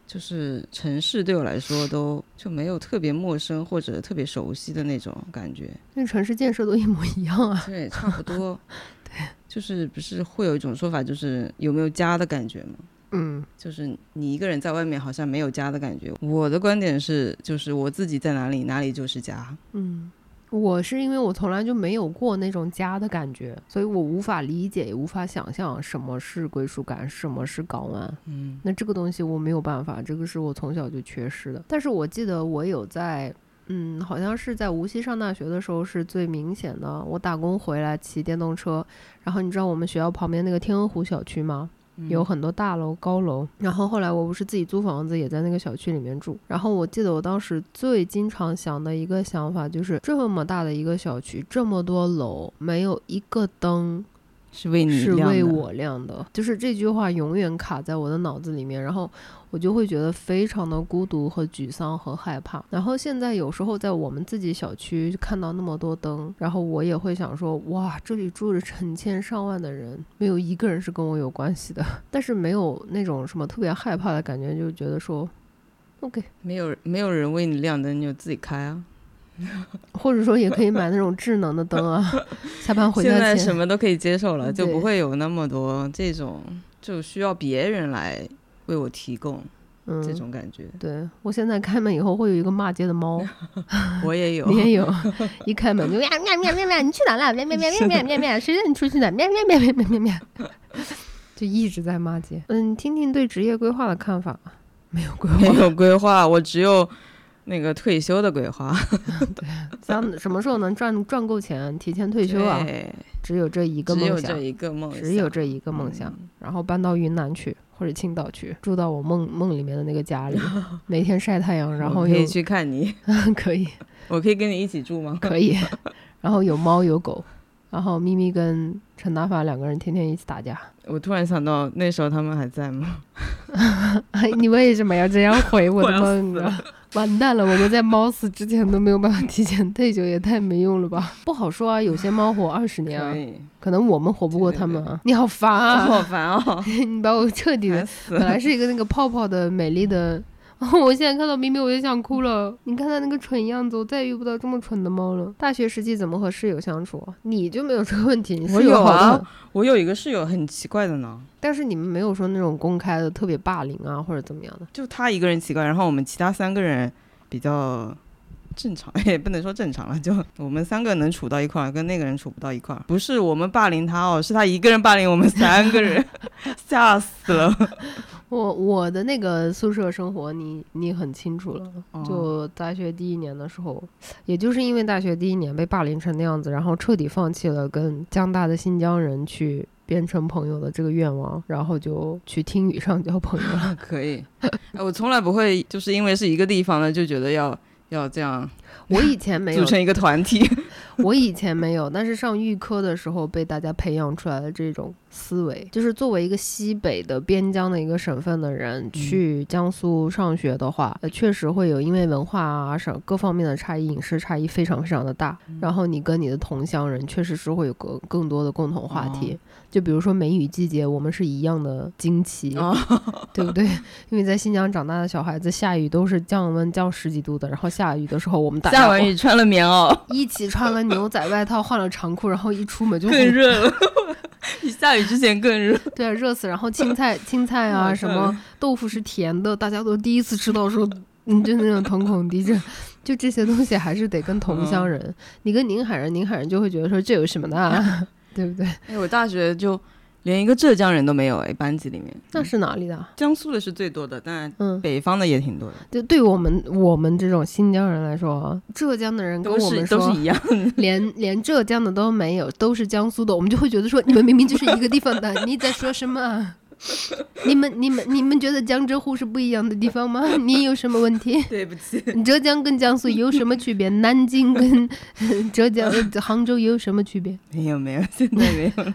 就是城市对我来说都就没有特别陌生或者特别熟悉的那种感觉。那城市建设都一模一样啊。对，差不多。对就是不是会有一种说法，就是有没有家的感觉吗？嗯，就是你一个人在外面好像没有家的感觉。我的观点是，就是我自己在哪里，哪里就是家。嗯，我是因为我从来就没有过那种家的感觉，所以我无法理解，也无法想象什么是归属感，什么是港湾。嗯，那这个东西我没有办法，这个是我从小就缺失的。但是我记得我有在，嗯，好像是在无锡上大学的时候是最明显的。我打工回来骑电动车，然后你知道我们学校旁边那个天鹅湖小区吗？有很多大楼、高楼，然后后来我不是自己租房子，也在那个小区里面住。然后我记得我当时最经常想的一个想法就是，这么大的一个小区，这么多楼，没有一个灯。是为你是为我亮的，就是这句话永远卡在我的脑子里面，然后我就会觉得非常的孤独和沮丧和害怕。然后现在有时候在我们自己小区看到那么多灯，然后我也会想说，哇，这里住着成千上万的人，没有一个人是跟我有关系的，但是没有那种什么特别害怕的感觉，就觉得说，OK，没有没有人为你亮灯，你就自己开啊。或者说也可以买那种智能的灯啊，下班回家现在什么都可以接受了，就不会有那么多这种就需要别人来为我提供这种感觉。对我现在开门以后会有一个骂街的猫，我也有，你也有，一开门就喵喵喵喵喵，你去哪了？喵喵喵喵喵喵喵，谁让你出去的？喵喵喵喵喵喵喵，就一直在骂街。嗯，听听对职业规划的看法。没有规划，没有规划，我只有。那个退休的规划，对，想什么时候能赚赚够钱，提前退休啊？只有这一个梦想，只有这一个梦，只有这一个梦想。然后搬到云南去，或者青岛去，住到我梦梦里面的那个家里，每天晒太阳，然后可以去看你，可以，我可以跟你一起住吗？可以。然后有猫有狗，然后咪咪跟陈大发两个人天天一起打架。我突然想到，那时候他们还在吗？你为什么要这样回我的梦啊？完蛋了！我们在猫死之前都没有办法提前退休，也太没用了吧？不好说啊，有些猫活二十年啊，可能我们活不过他们啊。你 好烦啊！好烦啊！你把我彻底的，本来是一个那个泡泡的美丽的。我现在看到咪咪我就想哭了。你看它那个蠢样子，我再也遇不到这么蠢的猫了。大学时期怎么和室友相处？你就没有这个问题？我有啊，我有一个室友很奇怪的呢。但是你们没有说那种公开的特别霸凌啊，或者怎么样的？就他一个人奇怪，然后我们其他三个人比较正常，也不能说正常了，就我们三个能处到一块儿，跟那个人处不到一块儿。不是我们霸凌他哦，是他一个人霸凌我们三个人，吓死了。我我的那个宿舍生活，你你很清楚了。就大学第一年的时候，也就是因为大学第一年被霸凌成那样子，然后彻底放弃了跟江大的新疆人去变成朋友的这个愿望，然后就去听雨上交朋友了。可以，我从来不会就是因为是一个地方的就觉得要要这样。我以前没有组成一个团体，我以前没有，但是上预科的时候被大家培养出来的这种。思维就是作为一个西北的边疆的一个省份的人去江苏上学的话，呃，确实会有因为文化啊什各方面的差异，饮食差异非常非常的大。然后你跟你的同乡人确实是会有更更多的共同话题，就比如说梅雨季节，我们是一样的惊奇，对不对？因为在新疆长大的小孩子，下雨都是降温降十几度的，然后下雨的时候我们下完雨穿了棉袄，一起穿了牛仔外套，换了长裤，然后一出门就更热了。比下雨之前更热，对啊，热死。然后青菜、青菜啊，什么豆腐是甜的，大家都第一次吃到，说，嗯，就那种瞳孔地震。就这些东西还是得跟同乡人。你跟宁海人，宁海人就会觉得说这有什么的，对不对？哎，我大学就。连一个浙江人都没有哎，班级里面那是哪里的？江苏的是最多的，但嗯，北方的也挺多的。就对我们我们这种新疆人来说，浙江的人跟我们都是一样，连 连浙江的都没有，都是江苏的，我们就会觉得说你们明明就是一个地方的，你在说什么？你们你们你们觉得江浙沪是不一样的地方吗？你有什么问题？对不起，浙江跟江苏有什么区别？南京跟浙江杭州有什么区别？没有没有，现在没有了。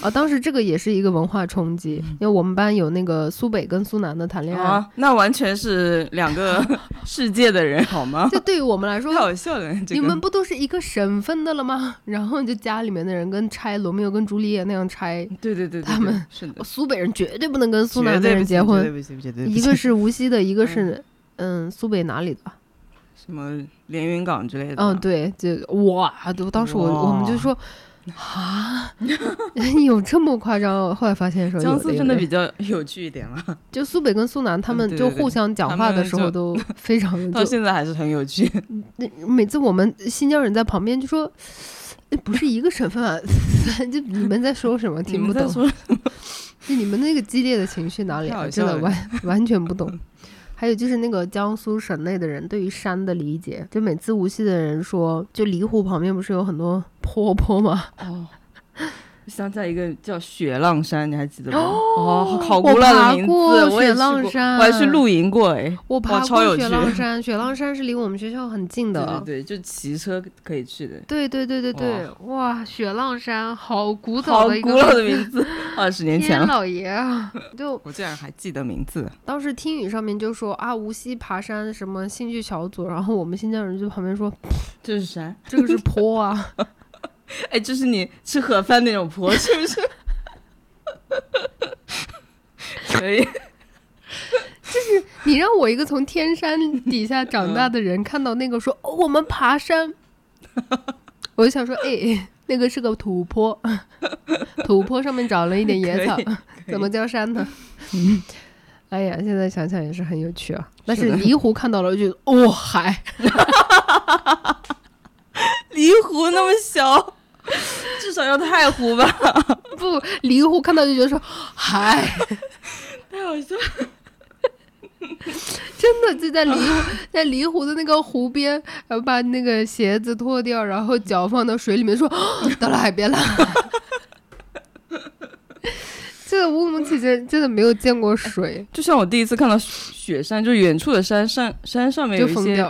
啊，当时这个也是一个文化冲击，因为我们班有那个苏北跟苏南的谈恋爱，那完全是两个 世界的人，好吗？就对于我们来说，太好笑了。你们不都是一个省份的了吗？然后就家里面的人跟拆罗密欧跟朱丽叶那样拆，对对对，他们是的，苏北人绝对不能跟苏南的人结婚，一个是无锡的，一个是嗯苏北哪里的？什么连云港之类的？嗯，对，就哇，都当时我我们就说。啊，有这么夸张？后来发现说江苏真的比较有趣一点了。就苏北跟苏南，他们就互相讲话的时候都非常的，到现在还是很有趣。那每次我们新疆人在旁边就说，不是一个省份啊，就你们在说什么？听不懂。就你们那个激烈的情绪哪里？真的完完全不懂。还有就是那个江苏省内的人对于山的理解，就每次无锡的人说，就蠡湖旁边不是有很多坡坡吗？想起来一个叫雪浪山，你还记得吗？哦，好古老的名字，我雪浪山，我还去露营过哎，我爬过雪浪山，雪浪山是离我们学校很近的，对对，就骑车可以去的。对对对对对，哇，雪浪山好古早的一个，好古老的名字，二十年前老爷啊，就我竟然还记得名字。当时听雨上面就说啊，无锡爬山什么兴趣小组，然后我们新疆人就旁边说，这是山，这个是坡啊。哎，就是你吃盒饭那种坡，是不是？可以。就是你让我一个从天山底下长大的人看到那个说“哦，我们爬山”，我就想说：“哎，那个是个土坡，土坡上面长了一点野草，怎么叫山呢？” 哎呀，现在想想也是很有趣啊。但是离湖看到了，就哦海，离湖那么小。至少要太湖吧？不，离湖看到就觉得说，嗨，太好笑。真的就在离湖，在离湖的那个湖边，然后把那个鞋子脱掉，然后脚放到水里面，说 到了海边了。这个乌鲁木齐真真的没有见过水，就像我第一次看到雪山，就远处的山上山上面有一些。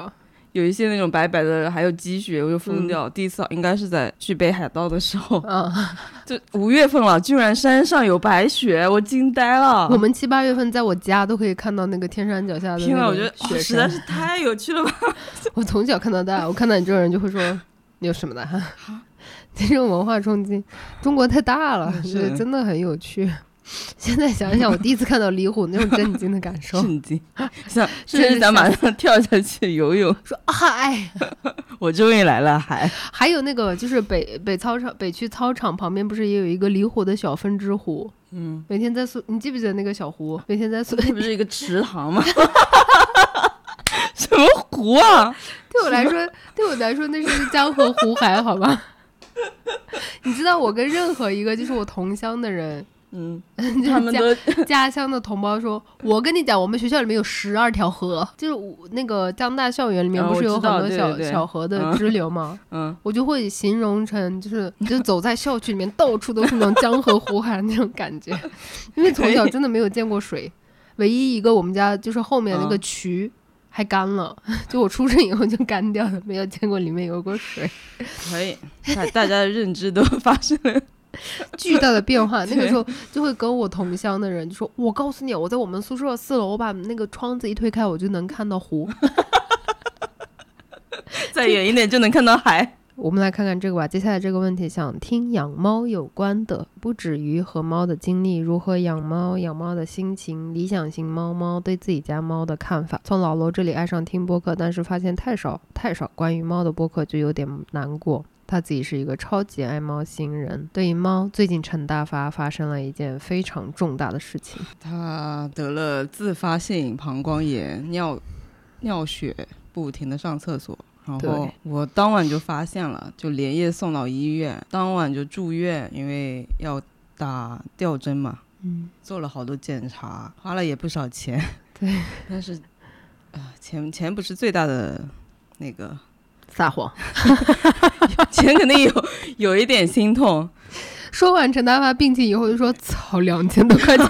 有一些那种白白的，还有积雪，我就疯掉。第一次应该是在去北海道的时候，嗯，就五月份了，居然山上有白雪，我惊呆了。我们七八月份在我家都可以看到那个天山脚下的。天呐，我觉得实在是太有趣了吧！我从小看到大，我看到你这种人就会说你有什么的哈？这种文化冲击，中国太大了，是真的很有趣。现在想想，我第一次看到李虎那种震惊的感受，震惊，想甚至想马上跳下去游泳。说嗨，我终于来了还。还有那个就是北北操场北区操场旁边不是也有一个李湖的小分支湖？嗯，每天在宿，你记不记得那个小湖？每天在宿，那不是一个池塘吗？什么湖啊？对我来说，对我来说那是江河湖海，好吧？你知道我跟任何一个就是我同乡的人。嗯，他们的家乡的同胞说：“我跟你讲，我们学校里面有十二条河，就是那个江大校园里面不是有很多小小河的支流吗？嗯，我就会形容成就是就走在校区里面，到处都是那种江河湖海那种感觉，因为从小真的没有见过水，唯一一个我们家就是后面那个渠还干了，就我出生以后就干掉了，没有见过里面有过水。可以，大大家的认知都发生了。” 巨大的变化，那个时候就会跟我同乡的人就说：“我告诉你，我在我们宿舍四楼，我把那个窗子一推开，我就能看到湖，再远一点就能看到海。”我们来看看这个吧。接下来这个问题想听养猫有关的，不止于和猫的经历，如何养猫、养猫的心情、理想型猫猫对自己家猫的看法。从老罗这里爱上听播客，但是发现太少太少关于猫的播客，就有点难过。他自己是一个超级爱猫星人。对于猫，最近陈大发发生了一件非常重大的事情，他得了自发性膀胱炎，尿尿血，不停的上厕所。然后我当晚就发现了，就连夜送到医院，当晚就住院，因为要打吊针嘛。嗯，做了好多检查，花了也不少钱。对，但是啊，钱钱不是最大的那个。撒谎，钱肯定有有一点心痛。说完陈大发病情以后，就说：“操，两千多块钱，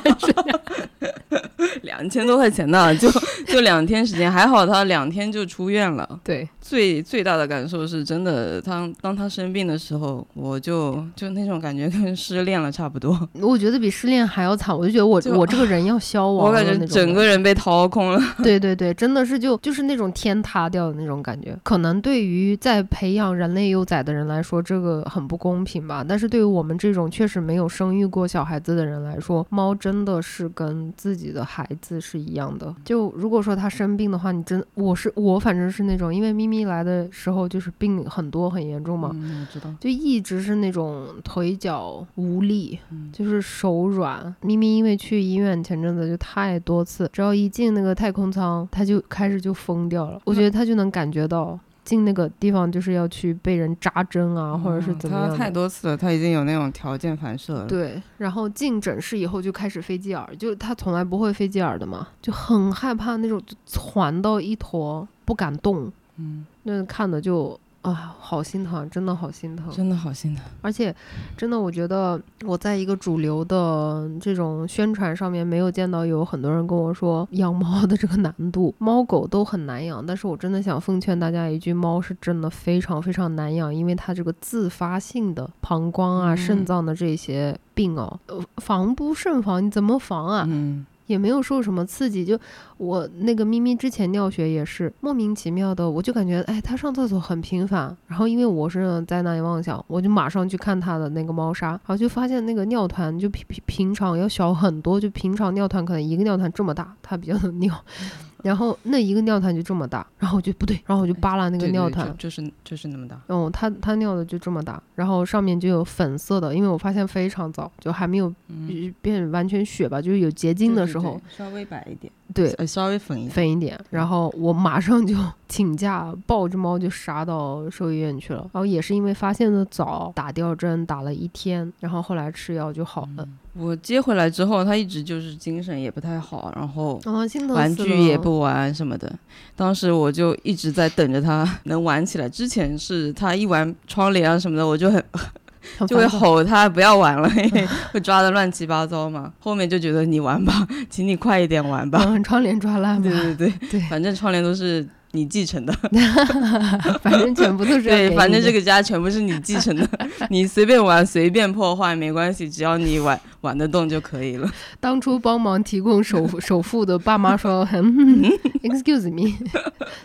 两千多块钱呢，就就两天时间，还好他两天就出院了。”对。最最大的感受是真的，当当他生病的时候，我就就那种感觉跟失恋了差不多。我觉得比失恋还要惨，我就觉得我我这个人要消亡，我感觉整个人被掏空了。对对对，真的是就就是那种天塌掉的那种感觉。可能对于在培养人类幼崽的人来说，这个很不公平吧？但是对于我们这这种确实没有生育过小孩子的人来说，猫真的是跟自己的孩子是一样的。就如果说它生病的话，你真我是我反正是那种，因为咪咪来的时候就是病很多很严重嘛，嗯，我知道。就一直是那种腿脚无力，就是手软。咪咪因为去医院前阵子就太多次，只要一进那个太空舱，它就开始就疯掉了。我觉得它就能感觉到。进那个地方就是要去被人扎针啊，或者是怎么样？他太多次了，他已经有那种条件反射了。对，然后进诊室以后就开始飞机耳，就他从来不会飞机耳的嘛，就很害怕那种就攒到一坨不敢动。嗯，那看的就。啊，好心疼，真的好心疼，真的好心疼。而且，真的，我觉得我在一个主流的这种宣传上面没有见到有很多人跟我说养猫的这个难度，猫狗都很难养。但是我真的想奉劝大家一句，猫是真的非常非常难养，因为它这个自发性的膀胱啊、肾脏的这些病哦，防不胜防，你怎么防啊？嗯。也没有受什么刺激，就我那个咪咪之前尿血也是莫名其妙的，我就感觉哎，它上厕所很频繁。然后因为我是在那里妄想，我就马上去看它的那个猫砂，然后就发现那个尿团就平平平常要小很多，就平常尿团可能一个尿团这么大，它比较能 尿。然后那一个尿团就这么大，然后我就不对，然后我就扒拉那个尿团，就是就是那么大。哦，他他尿的就这么大，然后上面就有粉色的，因为我发现非常早，就还没有变完全血吧，就是有结晶的时候，稍微白一点。对，稍微粉一粉一点，然后我马上就请假抱着猫就杀到兽医院去了。然后也是因为发现的早，打吊针打了一天，然后后来吃药就好了。我接回来之后，它一直就是精神也不太好，然后玩具也不玩什么的。当时我就一直在等着它能玩起来。之前是它一玩窗帘啊什么的，我就很。就会吼他不要玩了，会抓的乱七八糟嘛。后面就觉得你玩吧，请你快一点玩吧。窗帘抓烂对对对对，反正窗帘都是。你继承的，反正全部都是 对，反正这个家全部是你继承的，你随便玩随便破坏没关系，只要你玩玩得动就可以了。当初帮忙提供首首付的爸妈说，Excuse me，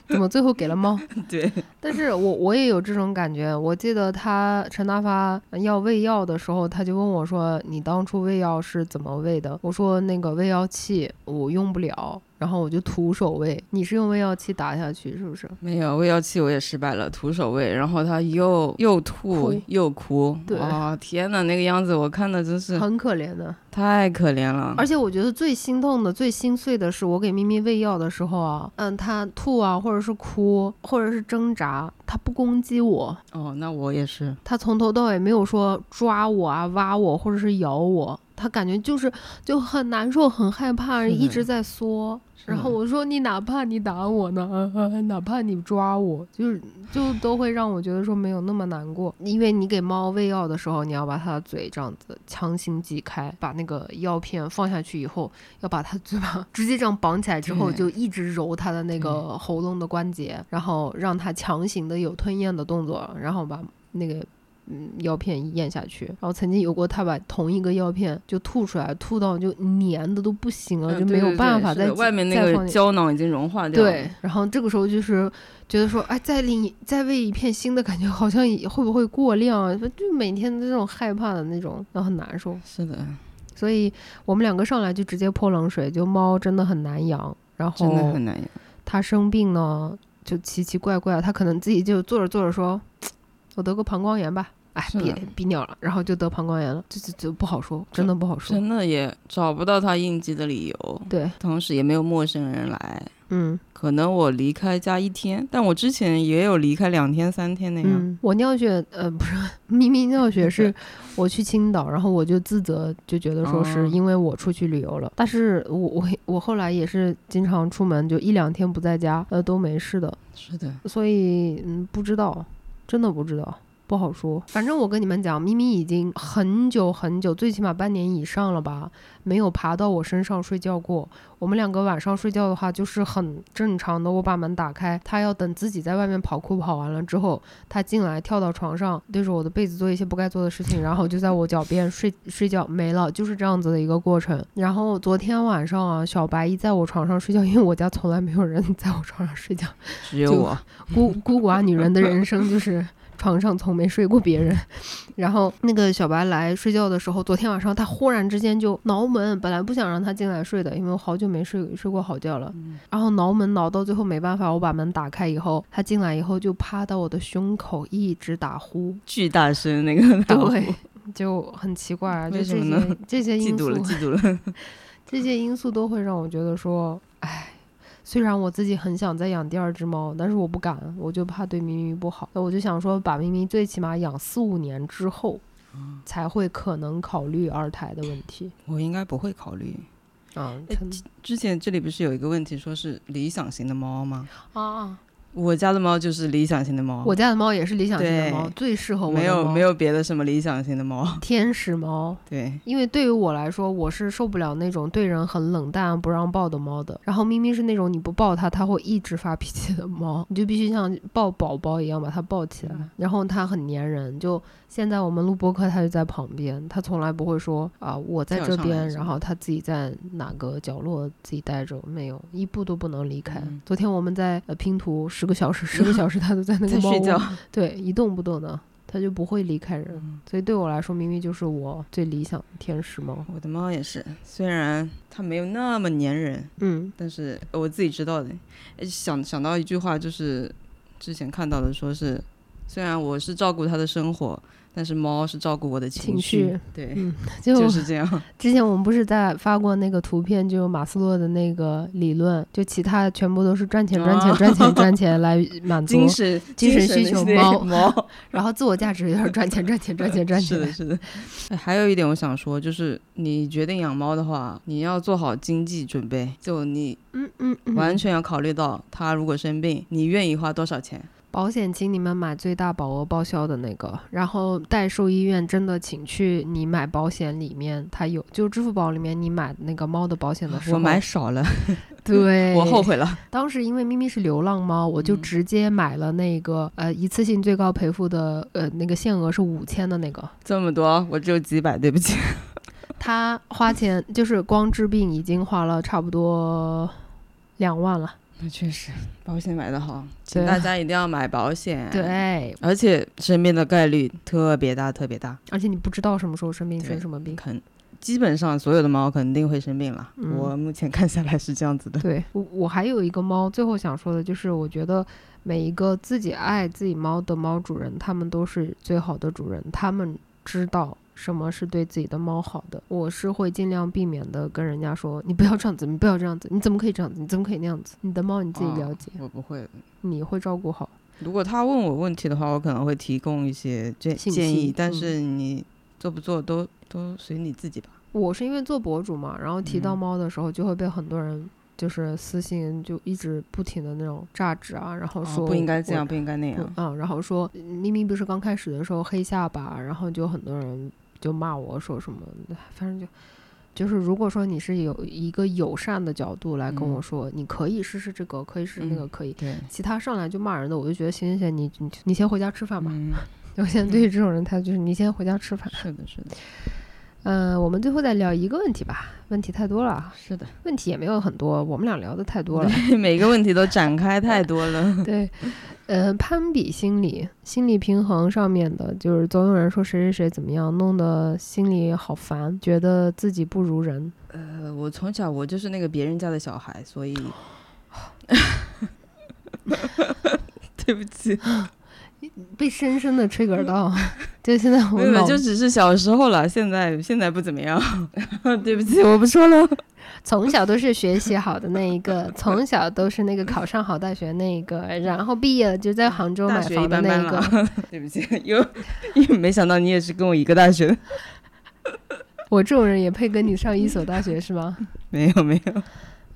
怎么最后给了猫？对，但是我我也有这种感觉。我记得他陈大发要喂药的时候，他就问我说：“你当初喂药是怎么喂的？”我说：“那个喂药器我用不了。”然后我就徒手喂，你是用喂药器打下去是不是？没有喂药器，我也失败了，徒手喂，然后他又又吐又哭，啊天呐，那个样子我看的真是很可怜的，太可怜了。而且我觉得最心痛的、最心碎的是，我给咪咪喂药的时候啊，嗯，它吐啊，或者是哭，或者是挣扎，它不攻击我。哦，那我也是。它从头到尾没有说抓我啊、挖我，或者是咬我。他感觉就是就很难受，很害怕，一直在缩。然后我说：“你哪怕你打我呢，哪怕你抓我，就是就都会让我觉得说没有那么难过。因为你给猫喂药的时候，你要把它的嘴这样子强行挤开，把那个药片放下去以后，要把它嘴巴直接这样绑起来之后，就一直揉它的那个喉咙的关节，然后让它强行的有吞咽的动作，然后把那个。”嗯，药片咽下去，然后曾经有过他把同一个药片就吐出来，吐到就粘的都不行了，就没有办法再外面那个胶囊已经融化掉了。对，然后这个时候就是觉得说，哎，再另再喂一片新的，感觉好像会不会过量？就每天这种害怕的那种，都很难受。是的，所以我们两个上来就直接泼冷水，就猫真的很难养，然后真的很难养。它生病呢，就奇奇怪怪，它可能自己就做着做着说。我得个膀胱炎吧，哎，憋憋尿了，然后就得膀胱炎了，这这这不好说，真的不好说，真的也找不到他应激的理由。对，同时也没有陌生人来。嗯，可能我离开家一天，但我之前也有离开两天、三天那样。我尿血，呃，不是，咪咪尿血是我去青岛，然后我就自责，就觉得说是因为我出去旅游了。但是我我我后来也是经常出门，就一两天不在家，呃，都没事的。是的，所以嗯，不知道。真的不知道，不好说。反正我跟你们讲，咪咪已经很久很久，最起码半年以上了吧，没有爬到我身上睡觉过。我们两个晚上睡觉的话，就是很正常的。我把门打开，它要等自己在外面跑酷跑完了之后，它进来跳到床上，对着我的被子做一些不该做的事情，然后就在我脚边睡睡觉，没了，就是这样子的一个过程。然后昨天晚上啊，小白一在我床上睡觉，因为我家从来没有人在我床上睡觉，只有我孤孤寡女人的人生就是。床上从没睡过别人。然后那个小白来睡觉的时候，昨天晚上他忽然之间就挠门，本来不想让他进来睡的，因为我好久没睡睡过好觉了。然后挠门挠到最后没办法，我把门打开以后，他进来以后就趴到我的胸口一直打呼，巨大声那个打呼。对，就很奇怪啊，就这些这些因素嫉妒了，，嫉妒了。这些因素都会让我觉得说，哎，虽然我自己很想再养第二只猫，但是我不敢，我就怕对咪咪不好。那我就想说，把咪咪最起码养四五年之后，才会可能考虑二胎的问题。我应该不会考虑。啊，之前这里不是有一个问题，说是理想型的猫吗？啊啊！我家的猫就是理想型的猫，我家的猫也是理想型的猫，最适合我的没有没有别的什么理想型的猫。天使猫。对，因为对于我来说，我是受不了那种对人很冷淡、不让抱的猫的。然后咪咪是那种你不抱它，它会一直发脾气的猫，你就必须像抱宝宝一样把它抱起来。然后它很粘人，就现在我们录播课，它就在旁边，它从来不会说啊我在这边，然后它自己在哪个角落自己待着，没有一步都不能离开。嗯昨天我们在呃拼图十个小时，十个小时 它都在那个睡觉。对，一动不动的，它就不会离开人。嗯所以对我来说，明明就是我最理想的天使猫。我的猫也是，虽然它没有那么粘人，嗯但是我自己知道的。诶想想到一句话，就是之前看到的，说是虽然我是照顾它的生活，但是猫是照顾我的情绪。绪对，嗯，就就是这样。之前我们不是在发过那个图片，就马斯洛的那个理论，就其他全部都是赚钱、赚钱、啊赚钱、赚钱来满足精，神精神需求猫猫然后自我价值也是赚钱、赚钱、赚钱、赚钱是的，钱。是的。哎还有一点我想说，就是你决定养猫的话，你要做好经济准备，就你嗯嗯嗯，完全要考虑到它如果生病，你愿意花多少钱。保险，请你们买最大保额报销的那个，然后代售医院真的请去你买保险里面，它有，就支付宝里面你买那个猫的保险的时候，我买少了，对，我后悔了。当时因为咪咪是流浪猫，我就嗯直接买了那个、呃一次性最高赔付的呃那个限额是五千的那个。这么多，我只有几百，对不起。他花钱就是光治病已经花了差不多两万了。那确实，保险买的好，请大 家一定要买保险。，对，而且生病的概率特别大，特别大，而且你不知道什么时候生病，生什么病。肯基本上所有的猫肯定会生病了。嗯我目前看下来是这样子的。对我，我还有一个猫，最后想说的就是，我觉得每一个自己爱自己猫的猫主人，他们都是最好的主人，他们知道什么是对自己的猫好的。我是会尽量避免的跟人家说，你不要这样子，你不要这样子，你怎么可以这样子，你怎么可以那样子？你的猫你自己了解，哦我不会。你会照顾好。如果他问我问题的话，我可能会提供一些建建议，但嗯是你做不做都都随你自己吧。我是因为做博主嘛，然后提到嗯猫的时候，就会被很多人。就是私信就一直不停的那种榨汁啊，然后哦说、不应该这样，不应该那样。嗯，然后说明明不是刚开始的时候黑下巴，然后就很多人就骂我说什么，反正就就是如果说你是有一个友善的角度来跟我嗯说，你可以试试这个，可以试试那个，嗯可以。对，其他上来就骂人的，我就觉得行行行，你你你先回家吃饭吧。嗯，我现在对于这种人态度就是你先回家吃饭。是的，是的，嗯、我们最后再聊一个问题吧，问题太多了，是的，问题也没有很多，我们俩聊的太多了。每个问题都展开 太多了。对，呃，攀比心理、心理平衡上面的，就是总有人说谁谁谁怎么样，弄得心里好烦，觉得自己不如人。呃，我从小我就是那个别人家的小孩，所以对不起，被深深的 trigger 到，就现在我没有，就只是小时候了，现在现在不怎么样。对不起，我不说了。从小都是学习好的那一个，从小都是那个考上好大学那一个，然后毕业了就在杭州买房的那一个。了，对不起，又又没想到你也是跟我一个大学的，我这种人也配跟你上一所大学是吗？没有没有，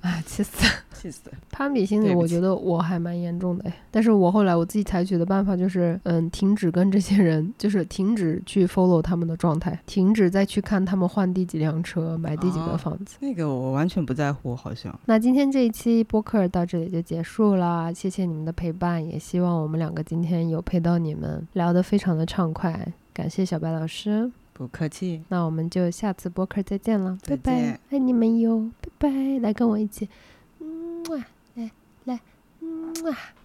啊，气死！气死了。攀比心理，我觉得我还蛮严重的哎。但是我后来我自己采取的办法就是，嗯，停止跟这些人，就是停止去 follow 他们的状态，停止再去看他们换第几辆车，买第几个哦房子。那个我完全不在乎，好像。那今天这一期播客到这里就结束啦，谢谢你们的陪伴，也希望我们两个今天有陪到你们，聊得非常的畅快。感谢小白老师，不客气，那我们就下次播客再见了，拜拜，爱你们哟，拜拜，来跟我一起，嗯啊，来来，嗯啊。